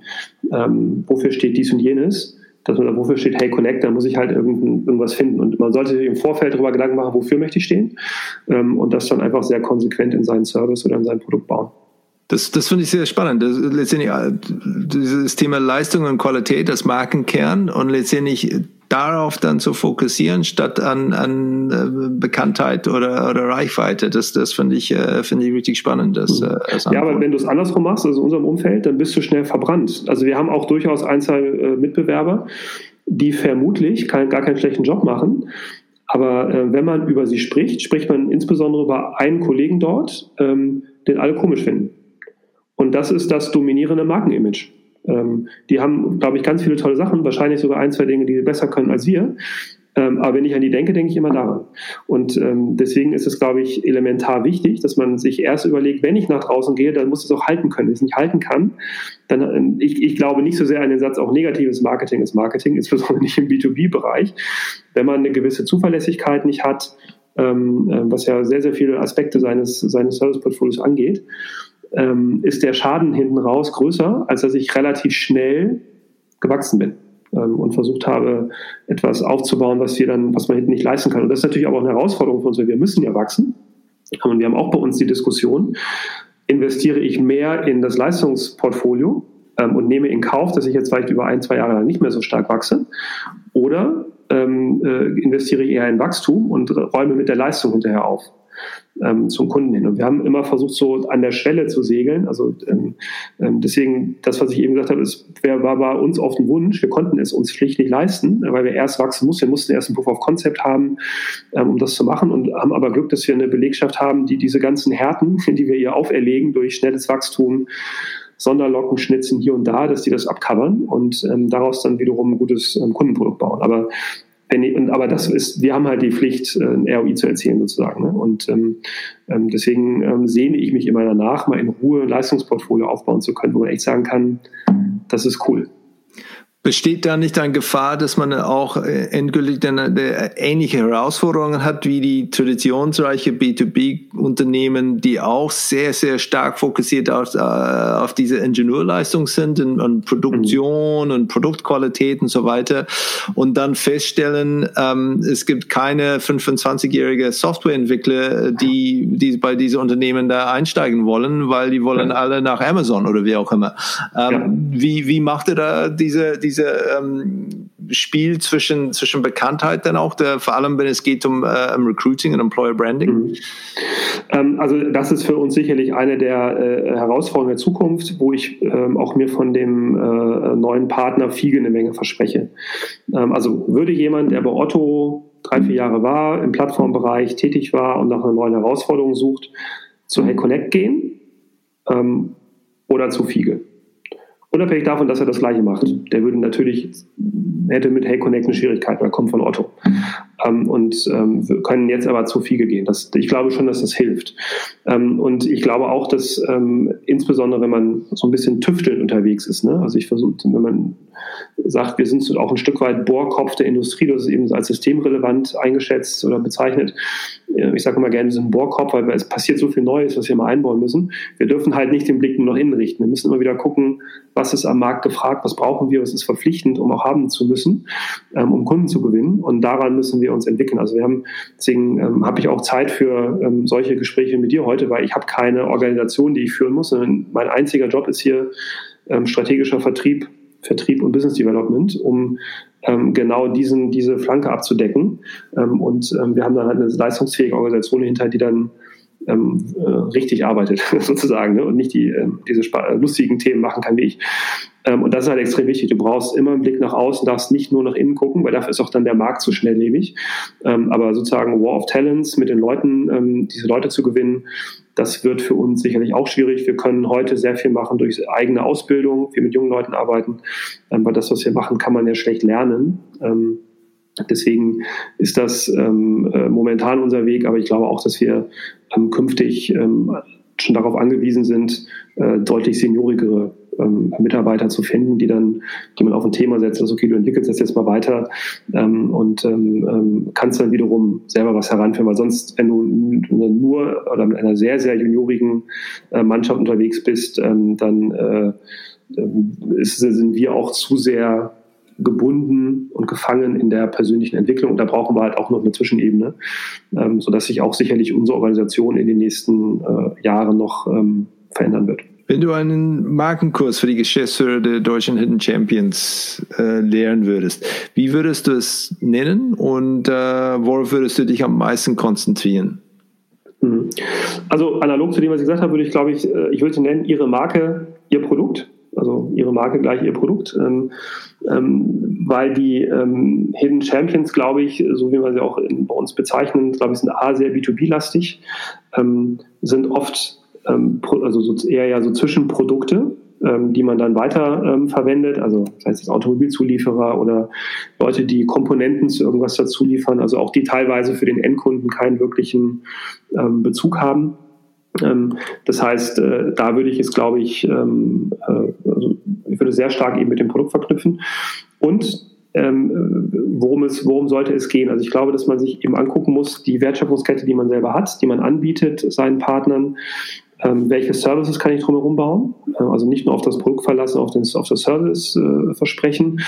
ähm, wofür steht dies und jenes, dass man, wofür steht Hey Connect, da muss ich halt irgendwas finden. Und man sollte sich im Vorfeld darüber Gedanken machen, wofür möchte ich stehen ähm, und das dann einfach sehr konsequent in seinen Service oder in sein Produkt bauen. Das, das finde ich sehr spannend. Das, letztendlich äh, dieses Thema Leistung und Qualität, das Markenkern und letztendlich darauf dann zu fokussieren, statt an, an äh, Bekanntheit oder, oder Reichweite. Das, das finde ich, äh, finde ich richtig spannend. Das, äh, das ja, aber wenn du es andersrum machst, also in unserem Umfeld, dann bist du schnell verbrannt. Also wir haben auch durchaus Einzahl äh, Mitbewerber, die vermutlich kein, gar keinen schlechten Job machen. Aber äh, wenn man über sie spricht, spricht man insbesondere über einen Kollegen dort, ähm, den alle komisch finden. Und das ist das dominierende Markenimage. Ähm, die haben, glaube ich, ganz viele tolle Sachen, wahrscheinlich sogar ein, zwei Dinge, die sie besser können als wir. Ähm, aber wenn ich an die denke, denke ich immer daran. Und ähm, deswegen ist es, glaube ich, elementar wichtig, dass man sich erst überlegt, wenn ich nach draußen gehe, dann muss es auch halten können. Wenn es nicht halten kann, dann, ähm, ich, ich glaube nicht so sehr an den Satz, auch negatives Marketing ist Marketing, insbesondere nicht im B2B-Bereich. Wenn man eine gewisse Zuverlässigkeit nicht hat, ähm, äh, was ja sehr, sehr viele Aspekte seines, seines Service-Portfolios angeht, ähm, ist der Schaden hinten raus größer, als dass ich relativ schnell gewachsen bin ähm, und versucht habe, etwas aufzubauen, was wir dann, was man hinten nicht leisten kann. Und das ist natürlich auch eine Herausforderung für uns, weil wir müssen ja wachsen. Und wir haben auch bei uns die Diskussion, investiere ich mehr in das Leistungsportfolio ähm, und nehme in Kauf, dass ich jetzt vielleicht über ein, zwei Jahre lang nicht mehr so stark wachse, oder ähm, äh, investiere ich eher in Wachstum und räume mit der Leistung hinterher auf ähm, zum Kunden hin. Und wir haben immer versucht, so an der Schwelle zu segeln. Also ähm, ähm, deswegen, das, was ich eben gesagt habe, ist, war bei uns auf dem Wunsch. Wir konnten es uns schlicht nicht leisten, weil wir erst wachsen mussten. Wir mussten erst ein Proof of Concept haben, ähm, um das zu machen und haben aber Glück, dass wir eine Belegschaft haben, die diese ganzen Härten, die wir ihr auferlegen durch schnelles Wachstum, Sonderlocken schnitzen hier und da, dass die das abcovern und ähm, daraus dann wiederum ein gutes ähm, Kundenprodukt bauen. Aber wenn ich, und, aber das ist, wir haben halt die Pflicht, äh, ein ROI zu erzielen sozusagen. Ne? Und ähm, ähm, deswegen ähm, sehne ich mich immer danach, mal in Ruhe ein Leistungsportfolio aufbauen zu können, wo man echt sagen kann, das ist cool. Besteht da nicht eine Gefahr, dass man auch äh, endgültig dann eine ähnliche Herausforderungen hat wie die traditionsreiche B2B-Unternehmen, die auch sehr, sehr stark fokussiert auf, äh, auf diese Ingenieurleistung sind und, und Produktion mhm. und Produktqualität und so weiter und dann feststellen, ähm, es gibt keine 25-jährige Softwareentwickler, die, die bei diesen Unternehmen da einsteigen wollen, weil die wollen ja. alle nach Amazon oder wie auch immer. Ähm, ja. wie, wie macht ihr da diese, diese diese ähm, Spiel zwischen, zwischen Bekanntheit dann auch, der, vor allem wenn es geht um, äh, um Recruiting und Employer Branding? Mhm. Ähm, also das ist für uns sicherlich eine der äh, Herausforderungen der Zukunft, wo ich ähm, auch mir von dem äh, neuen Partner Fiege eine Menge verspreche. Ähm, also würde jemand, der bei Otto drei, vier Jahre war, im Plattformbereich tätig war und nach einer neuen Herausforderung sucht, zu Hey Connect gehen ähm, oder zu Fiege. Unabhängig davon, dass er das Gleiche macht. Der würde natürlich, hätte mit Hey Schwierigkeit, weil er kommt von Otto. Ähm, und ähm, können jetzt aber zu Fiege gehen. Das, ich glaube schon, dass das hilft. Ähm, und ich glaube auch, dass ähm, insbesondere, wenn man so ein bisschen tüftelnd unterwegs ist, ne? also ich versuche, wenn man sagt, wir sind auch ein Stück weit Bohrkopf der Industrie, das ist eben als systemrelevant eingeschätzt oder bezeichnet. Ich sage immer gerne, wir sind Bohrkopf, weil es passiert so viel Neues, was wir mal einbauen müssen. Wir dürfen halt nicht den Blick nur nach innen richten. Wir müssen immer wieder gucken, was ist am Markt gefragt, was brauchen wir, was ist verpflichtend, um auch haben zu müssen, ähm, um Kunden zu gewinnen. Und daran müssen wir uns entwickeln. Also wir haben, deswegen ähm, habe ich auch Zeit für ähm, solche Gespräche mit dir heute, weil ich habe keine Organisation, die ich führen muss, sondern mein einziger Job ist hier ähm, strategischer Vertrieb Vertrieb und Business Development, um ähm, genau diesen, diese Flanke abzudecken. Ähm, und ähm, wir haben dann halt eine leistungsfähige Organisation hinter, die dann ähm, äh, richtig arbeitet, sozusagen, ne? und nicht die, äh, diese lustigen Themen machen kann wie ich. Ähm, und das ist halt extrem wichtig. Du brauchst immer einen Blick nach außen, darfst nicht nur nach innen gucken, weil dafür ist auch dann der Markt zu schnelllebig. Ähm, aber sozusagen War of Talents mit den Leuten, ähm, diese Leute zu gewinnen, das wird für uns sicherlich auch schwierig. Wir können heute sehr viel machen durch eigene Ausbildung, viel mit jungen Leuten arbeiten, weil das, was wir machen, kann man ja schlecht lernen. Deswegen ist das äh, momentan unser Weg, aber ich glaube auch, dass wir künftig schon darauf angewiesen sind, äh, deutlich seniorigere ähm, Mitarbeiter zu finden, die dann, die man auf ein Thema setzt, also okay, du entwickelst das jetzt mal weiter ähm, und ähm, ähm kannst dann wiederum selber was heranführen, weil sonst, wenn du nur oder mit einer sehr, sehr juniorigen äh, Mannschaft unterwegs bist, ähm, dann äh, ist, sind wir auch zu sehr gebunden und gefangen in der persönlichen Entwicklung. Und da brauchen wir halt auch noch eine Zwischenebene, ähm, sodass sich auch sicherlich unsere Organisation in den nächsten äh, Jahren noch ähm, verändern wird. Wenn du einen Markenkurs für die Geschäftsführer der deutschen Hidden Champions äh, lehren würdest, wie würdest du es nennen und äh, worauf würdest du dich am meisten konzentrieren? Mhm. Also analog zu dem, was ich gesagt habe, würde ich, glaube ich, äh, ich würde nennen, Ihre Marke, Ihr Produkt. Also Ihre Marke gleich Ihr Produkt. Ähm, ähm, weil die ähm, Hidden Champions, glaube ich, so wie wir sie auch in, bei uns bezeichnen, glaube ich, sind A, sehr B2B-lastig, ähm, sind oft ähm, also so eher ja so Zwischenprodukte, ähm, die man dann weiter ähm, verwendet, also das heißt das Automobilzulieferer oder Leute, die Komponenten zu irgendwas dazu liefern, also auch die teilweise für den Endkunden keinen wirklichen Bezug haben. Das heißt, äh, da würde ich es, glaube ich, äh, also ich würde sehr stark eben mit dem Produkt verknüpfen. Und worum, es, worum sollte es gehen. Also ich glaube, dass man sich eben angucken muss, die Wertschöpfungskette, die man selber hat, die man anbietet seinen Partnern, ähm, welche Services kann ich drumherum bauen? Äh, also nicht nur auf das Produkt verlassen, auf, den, auf das Service äh, versprechen.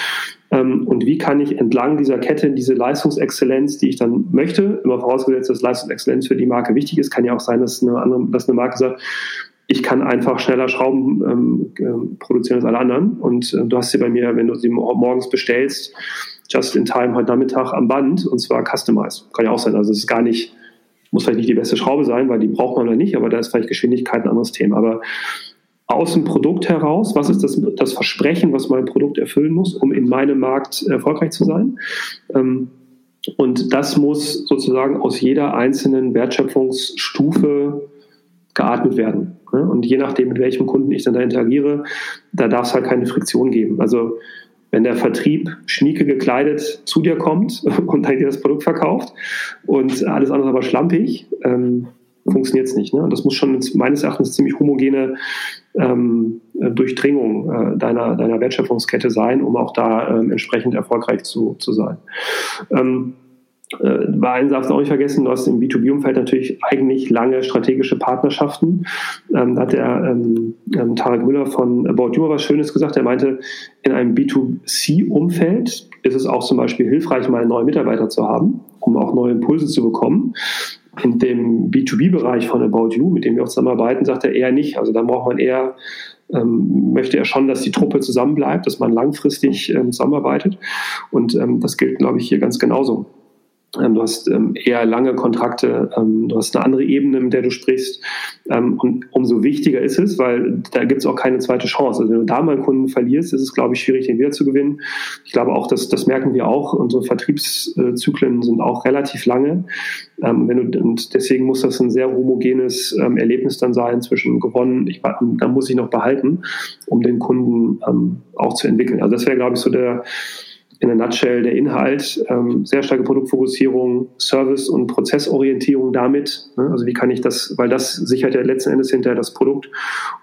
Ähm, und wie kann ich entlang dieser Kette diese Leistungsexzellenz, die ich dann möchte, immer vorausgesetzt, dass Leistungsexzellenz für die Marke wichtig ist, kann ja auch sein, dass eine, andere, dass eine Marke sagt, ich kann einfach schneller Schrauben ähm, äh, produzieren als alle anderen. Und äh, du hast sie bei mir, wenn du sie morgens bestellst, just in time heute Nachmittag am Band und zwar customized. Kann ja auch sein. Also es ist gar nicht muss vielleicht nicht die beste Schraube sein, weil die braucht man oder nicht, aber da ist vielleicht Geschwindigkeit ein anderes Thema. Aber aus dem Produkt heraus, was ist das, das Versprechen, was mein Produkt erfüllen muss, um in meinem Markt erfolgreich zu sein? Ähm, und das muss sozusagen aus jeder einzelnen Wertschöpfungsstufe geatmet werden. Und je nachdem, mit welchem Kunden ich dann da interagiere, da darf es halt keine Friktion geben. Also wenn der Vertrieb schnieke gekleidet zu dir kommt und dann dir das Produkt verkauft und alles andere aber schlampig, ähm, funktioniert es nicht. Ne? Das muss schon meines Erachtens ziemlich homogene ähm, Durchdringung äh, deiner, deiner Wertschöpfungskette sein, um auch da ähm, entsprechend erfolgreich zu, zu sein. Ähm, äh, bei einem darfst du auch nicht vergessen, du hast im B2B-Umfeld natürlich eigentlich lange strategische Partnerschaften. Ähm, da hat der ähm, ähm, Tarek Müller von About You was Schönes gesagt. Er meinte, in einem B2C-Umfeld ist es auch zum Beispiel hilfreich, mal neue Mitarbeiter zu haben, um auch neue Impulse zu bekommen. In dem B2B-Bereich von About You, mit dem wir auch zusammenarbeiten, sagt er eher nicht. Also da braucht man eher ähm, möchte er schon, dass die Truppe zusammenbleibt, dass man langfristig ähm, zusammenarbeitet. Und ähm, das gilt, glaube ich, hier ganz genauso. Ähm, du hast ähm, eher lange Kontrakte, ähm, du hast eine andere Ebene, mit der du sprichst. und umso wichtiger ist es, weil da gibt es auch keine zweite Chance. Also wenn du da mal einen Kunden verlierst, ist es, glaube ich, schwierig, den wieder zu gewinnen. Ich glaube auch, dass, das merken wir auch, unsere Vertriebszyklen sind auch relativ lange. wenn du, und deswegen muss das ein sehr homogenes Erlebnis dann sein zwischen gewonnen, ich, dann muss ich noch behalten, um den Kunden auch zu entwickeln. Also das wäre, glaube ich, so der in der Nutshell der Inhalt, ähm, sehr starke Produktfokussierung, Service- und Prozessorientierung damit. Ne? Also wie kann ich das, weil das sichert ja letzten Endes hinterher das Produkt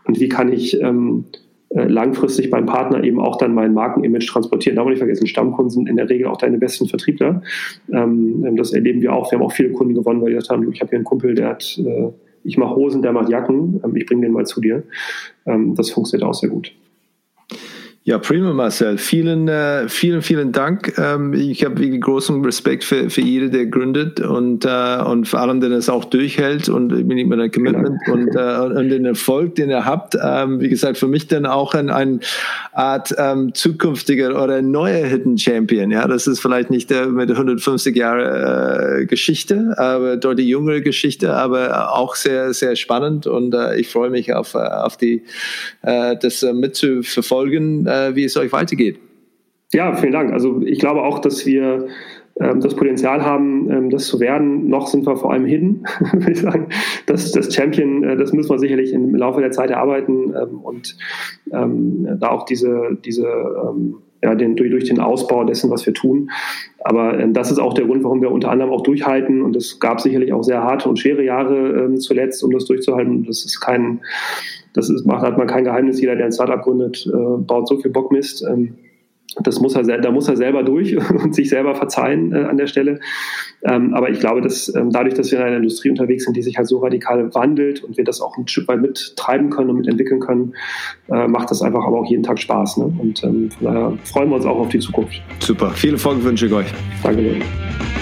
und wie kann ich ähm, äh, langfristig beim Partner eben auch dann mein Markenimage transportieren. Darf man nicht vergessen, Stammkunden sind in der Regel auch deine besten Vertriebler. Ähm, ähm, das erleben wir auch. Wir haben auch viele Kunden gewonnen, weil die gesagt haben, ich habe hier einen Kumpel, der hat, äh, ich mache Hosen, der macht Jacken, ähm, ich bringe den mal zu dir. Ähm, das funktioniert auch sehr gut. Ja, prima, Marcel. Vielen, äh, vielen, vielen Dank. Ähm, ich habe wirklich großen Respekt für, für jede, der gründet und, äh, und vor allem, der das auch durchhält und ich bin immer ein Commitment genau. und, äh, und den Erfolg, den ihr habt. Ähm, wie gesagt, für mich dann auch ein, ein Art ähm, zukünftiger oder neuer Hidden Champion. Ja, das ist vielleicht nicht der mit 150 Jahre äh, Geschichte, aber dort die jüngere Geschichte, aber auch sehr, sehr spannend und äh, ich freue mich auf, äh, auf die, äh, das äh, mitzuverfolgen. Äh, äh, wie es euch weitergeht. Ja, vielen Dank. Also ich glaube auch, dass wir ähm, das Potenzial haben, ähm, das zu werden. Noch sind wir vor allem hidden, würde ich sagen. Das, das Champion, äh, das müssen wir sicherlich im Laufe der Zeit erarbeiten ähm, und ähm, da auch diese, diese ähm, ja, den, durch, durch den Ausbau dessen, was wir tun. Aber ähm, das ist auch der Grund, warum wir unter anderem auch durchhalten. Und es gab sicherlich auch sehr harte und schwere Jahre zuletzt, um das durchzuhalten. Das ist kein das ist, macht, hat man kein Geheimnis. Jeder, der ein Startup gründet, äh, baut so viel Bockmist. Ähm, das muss er, da muss er selber durch und sich selber verzeihen äh, an der Stelle. Ähm, aber ich glaube, dass ähm, dadurch, dass wir in einer Industrie unterwegs sind, die sich halt so radikal wandelt und wir das auch ein Stück weit mittreiben können und mitentwickeln können, äh, macht das einfach aber auch jeden Tag Spaß. Ne? Und ähm, von daher freuen wir uns auch auf die Zukunft. Super. Viele Folgen wünsche ich euch. Danke. Dir.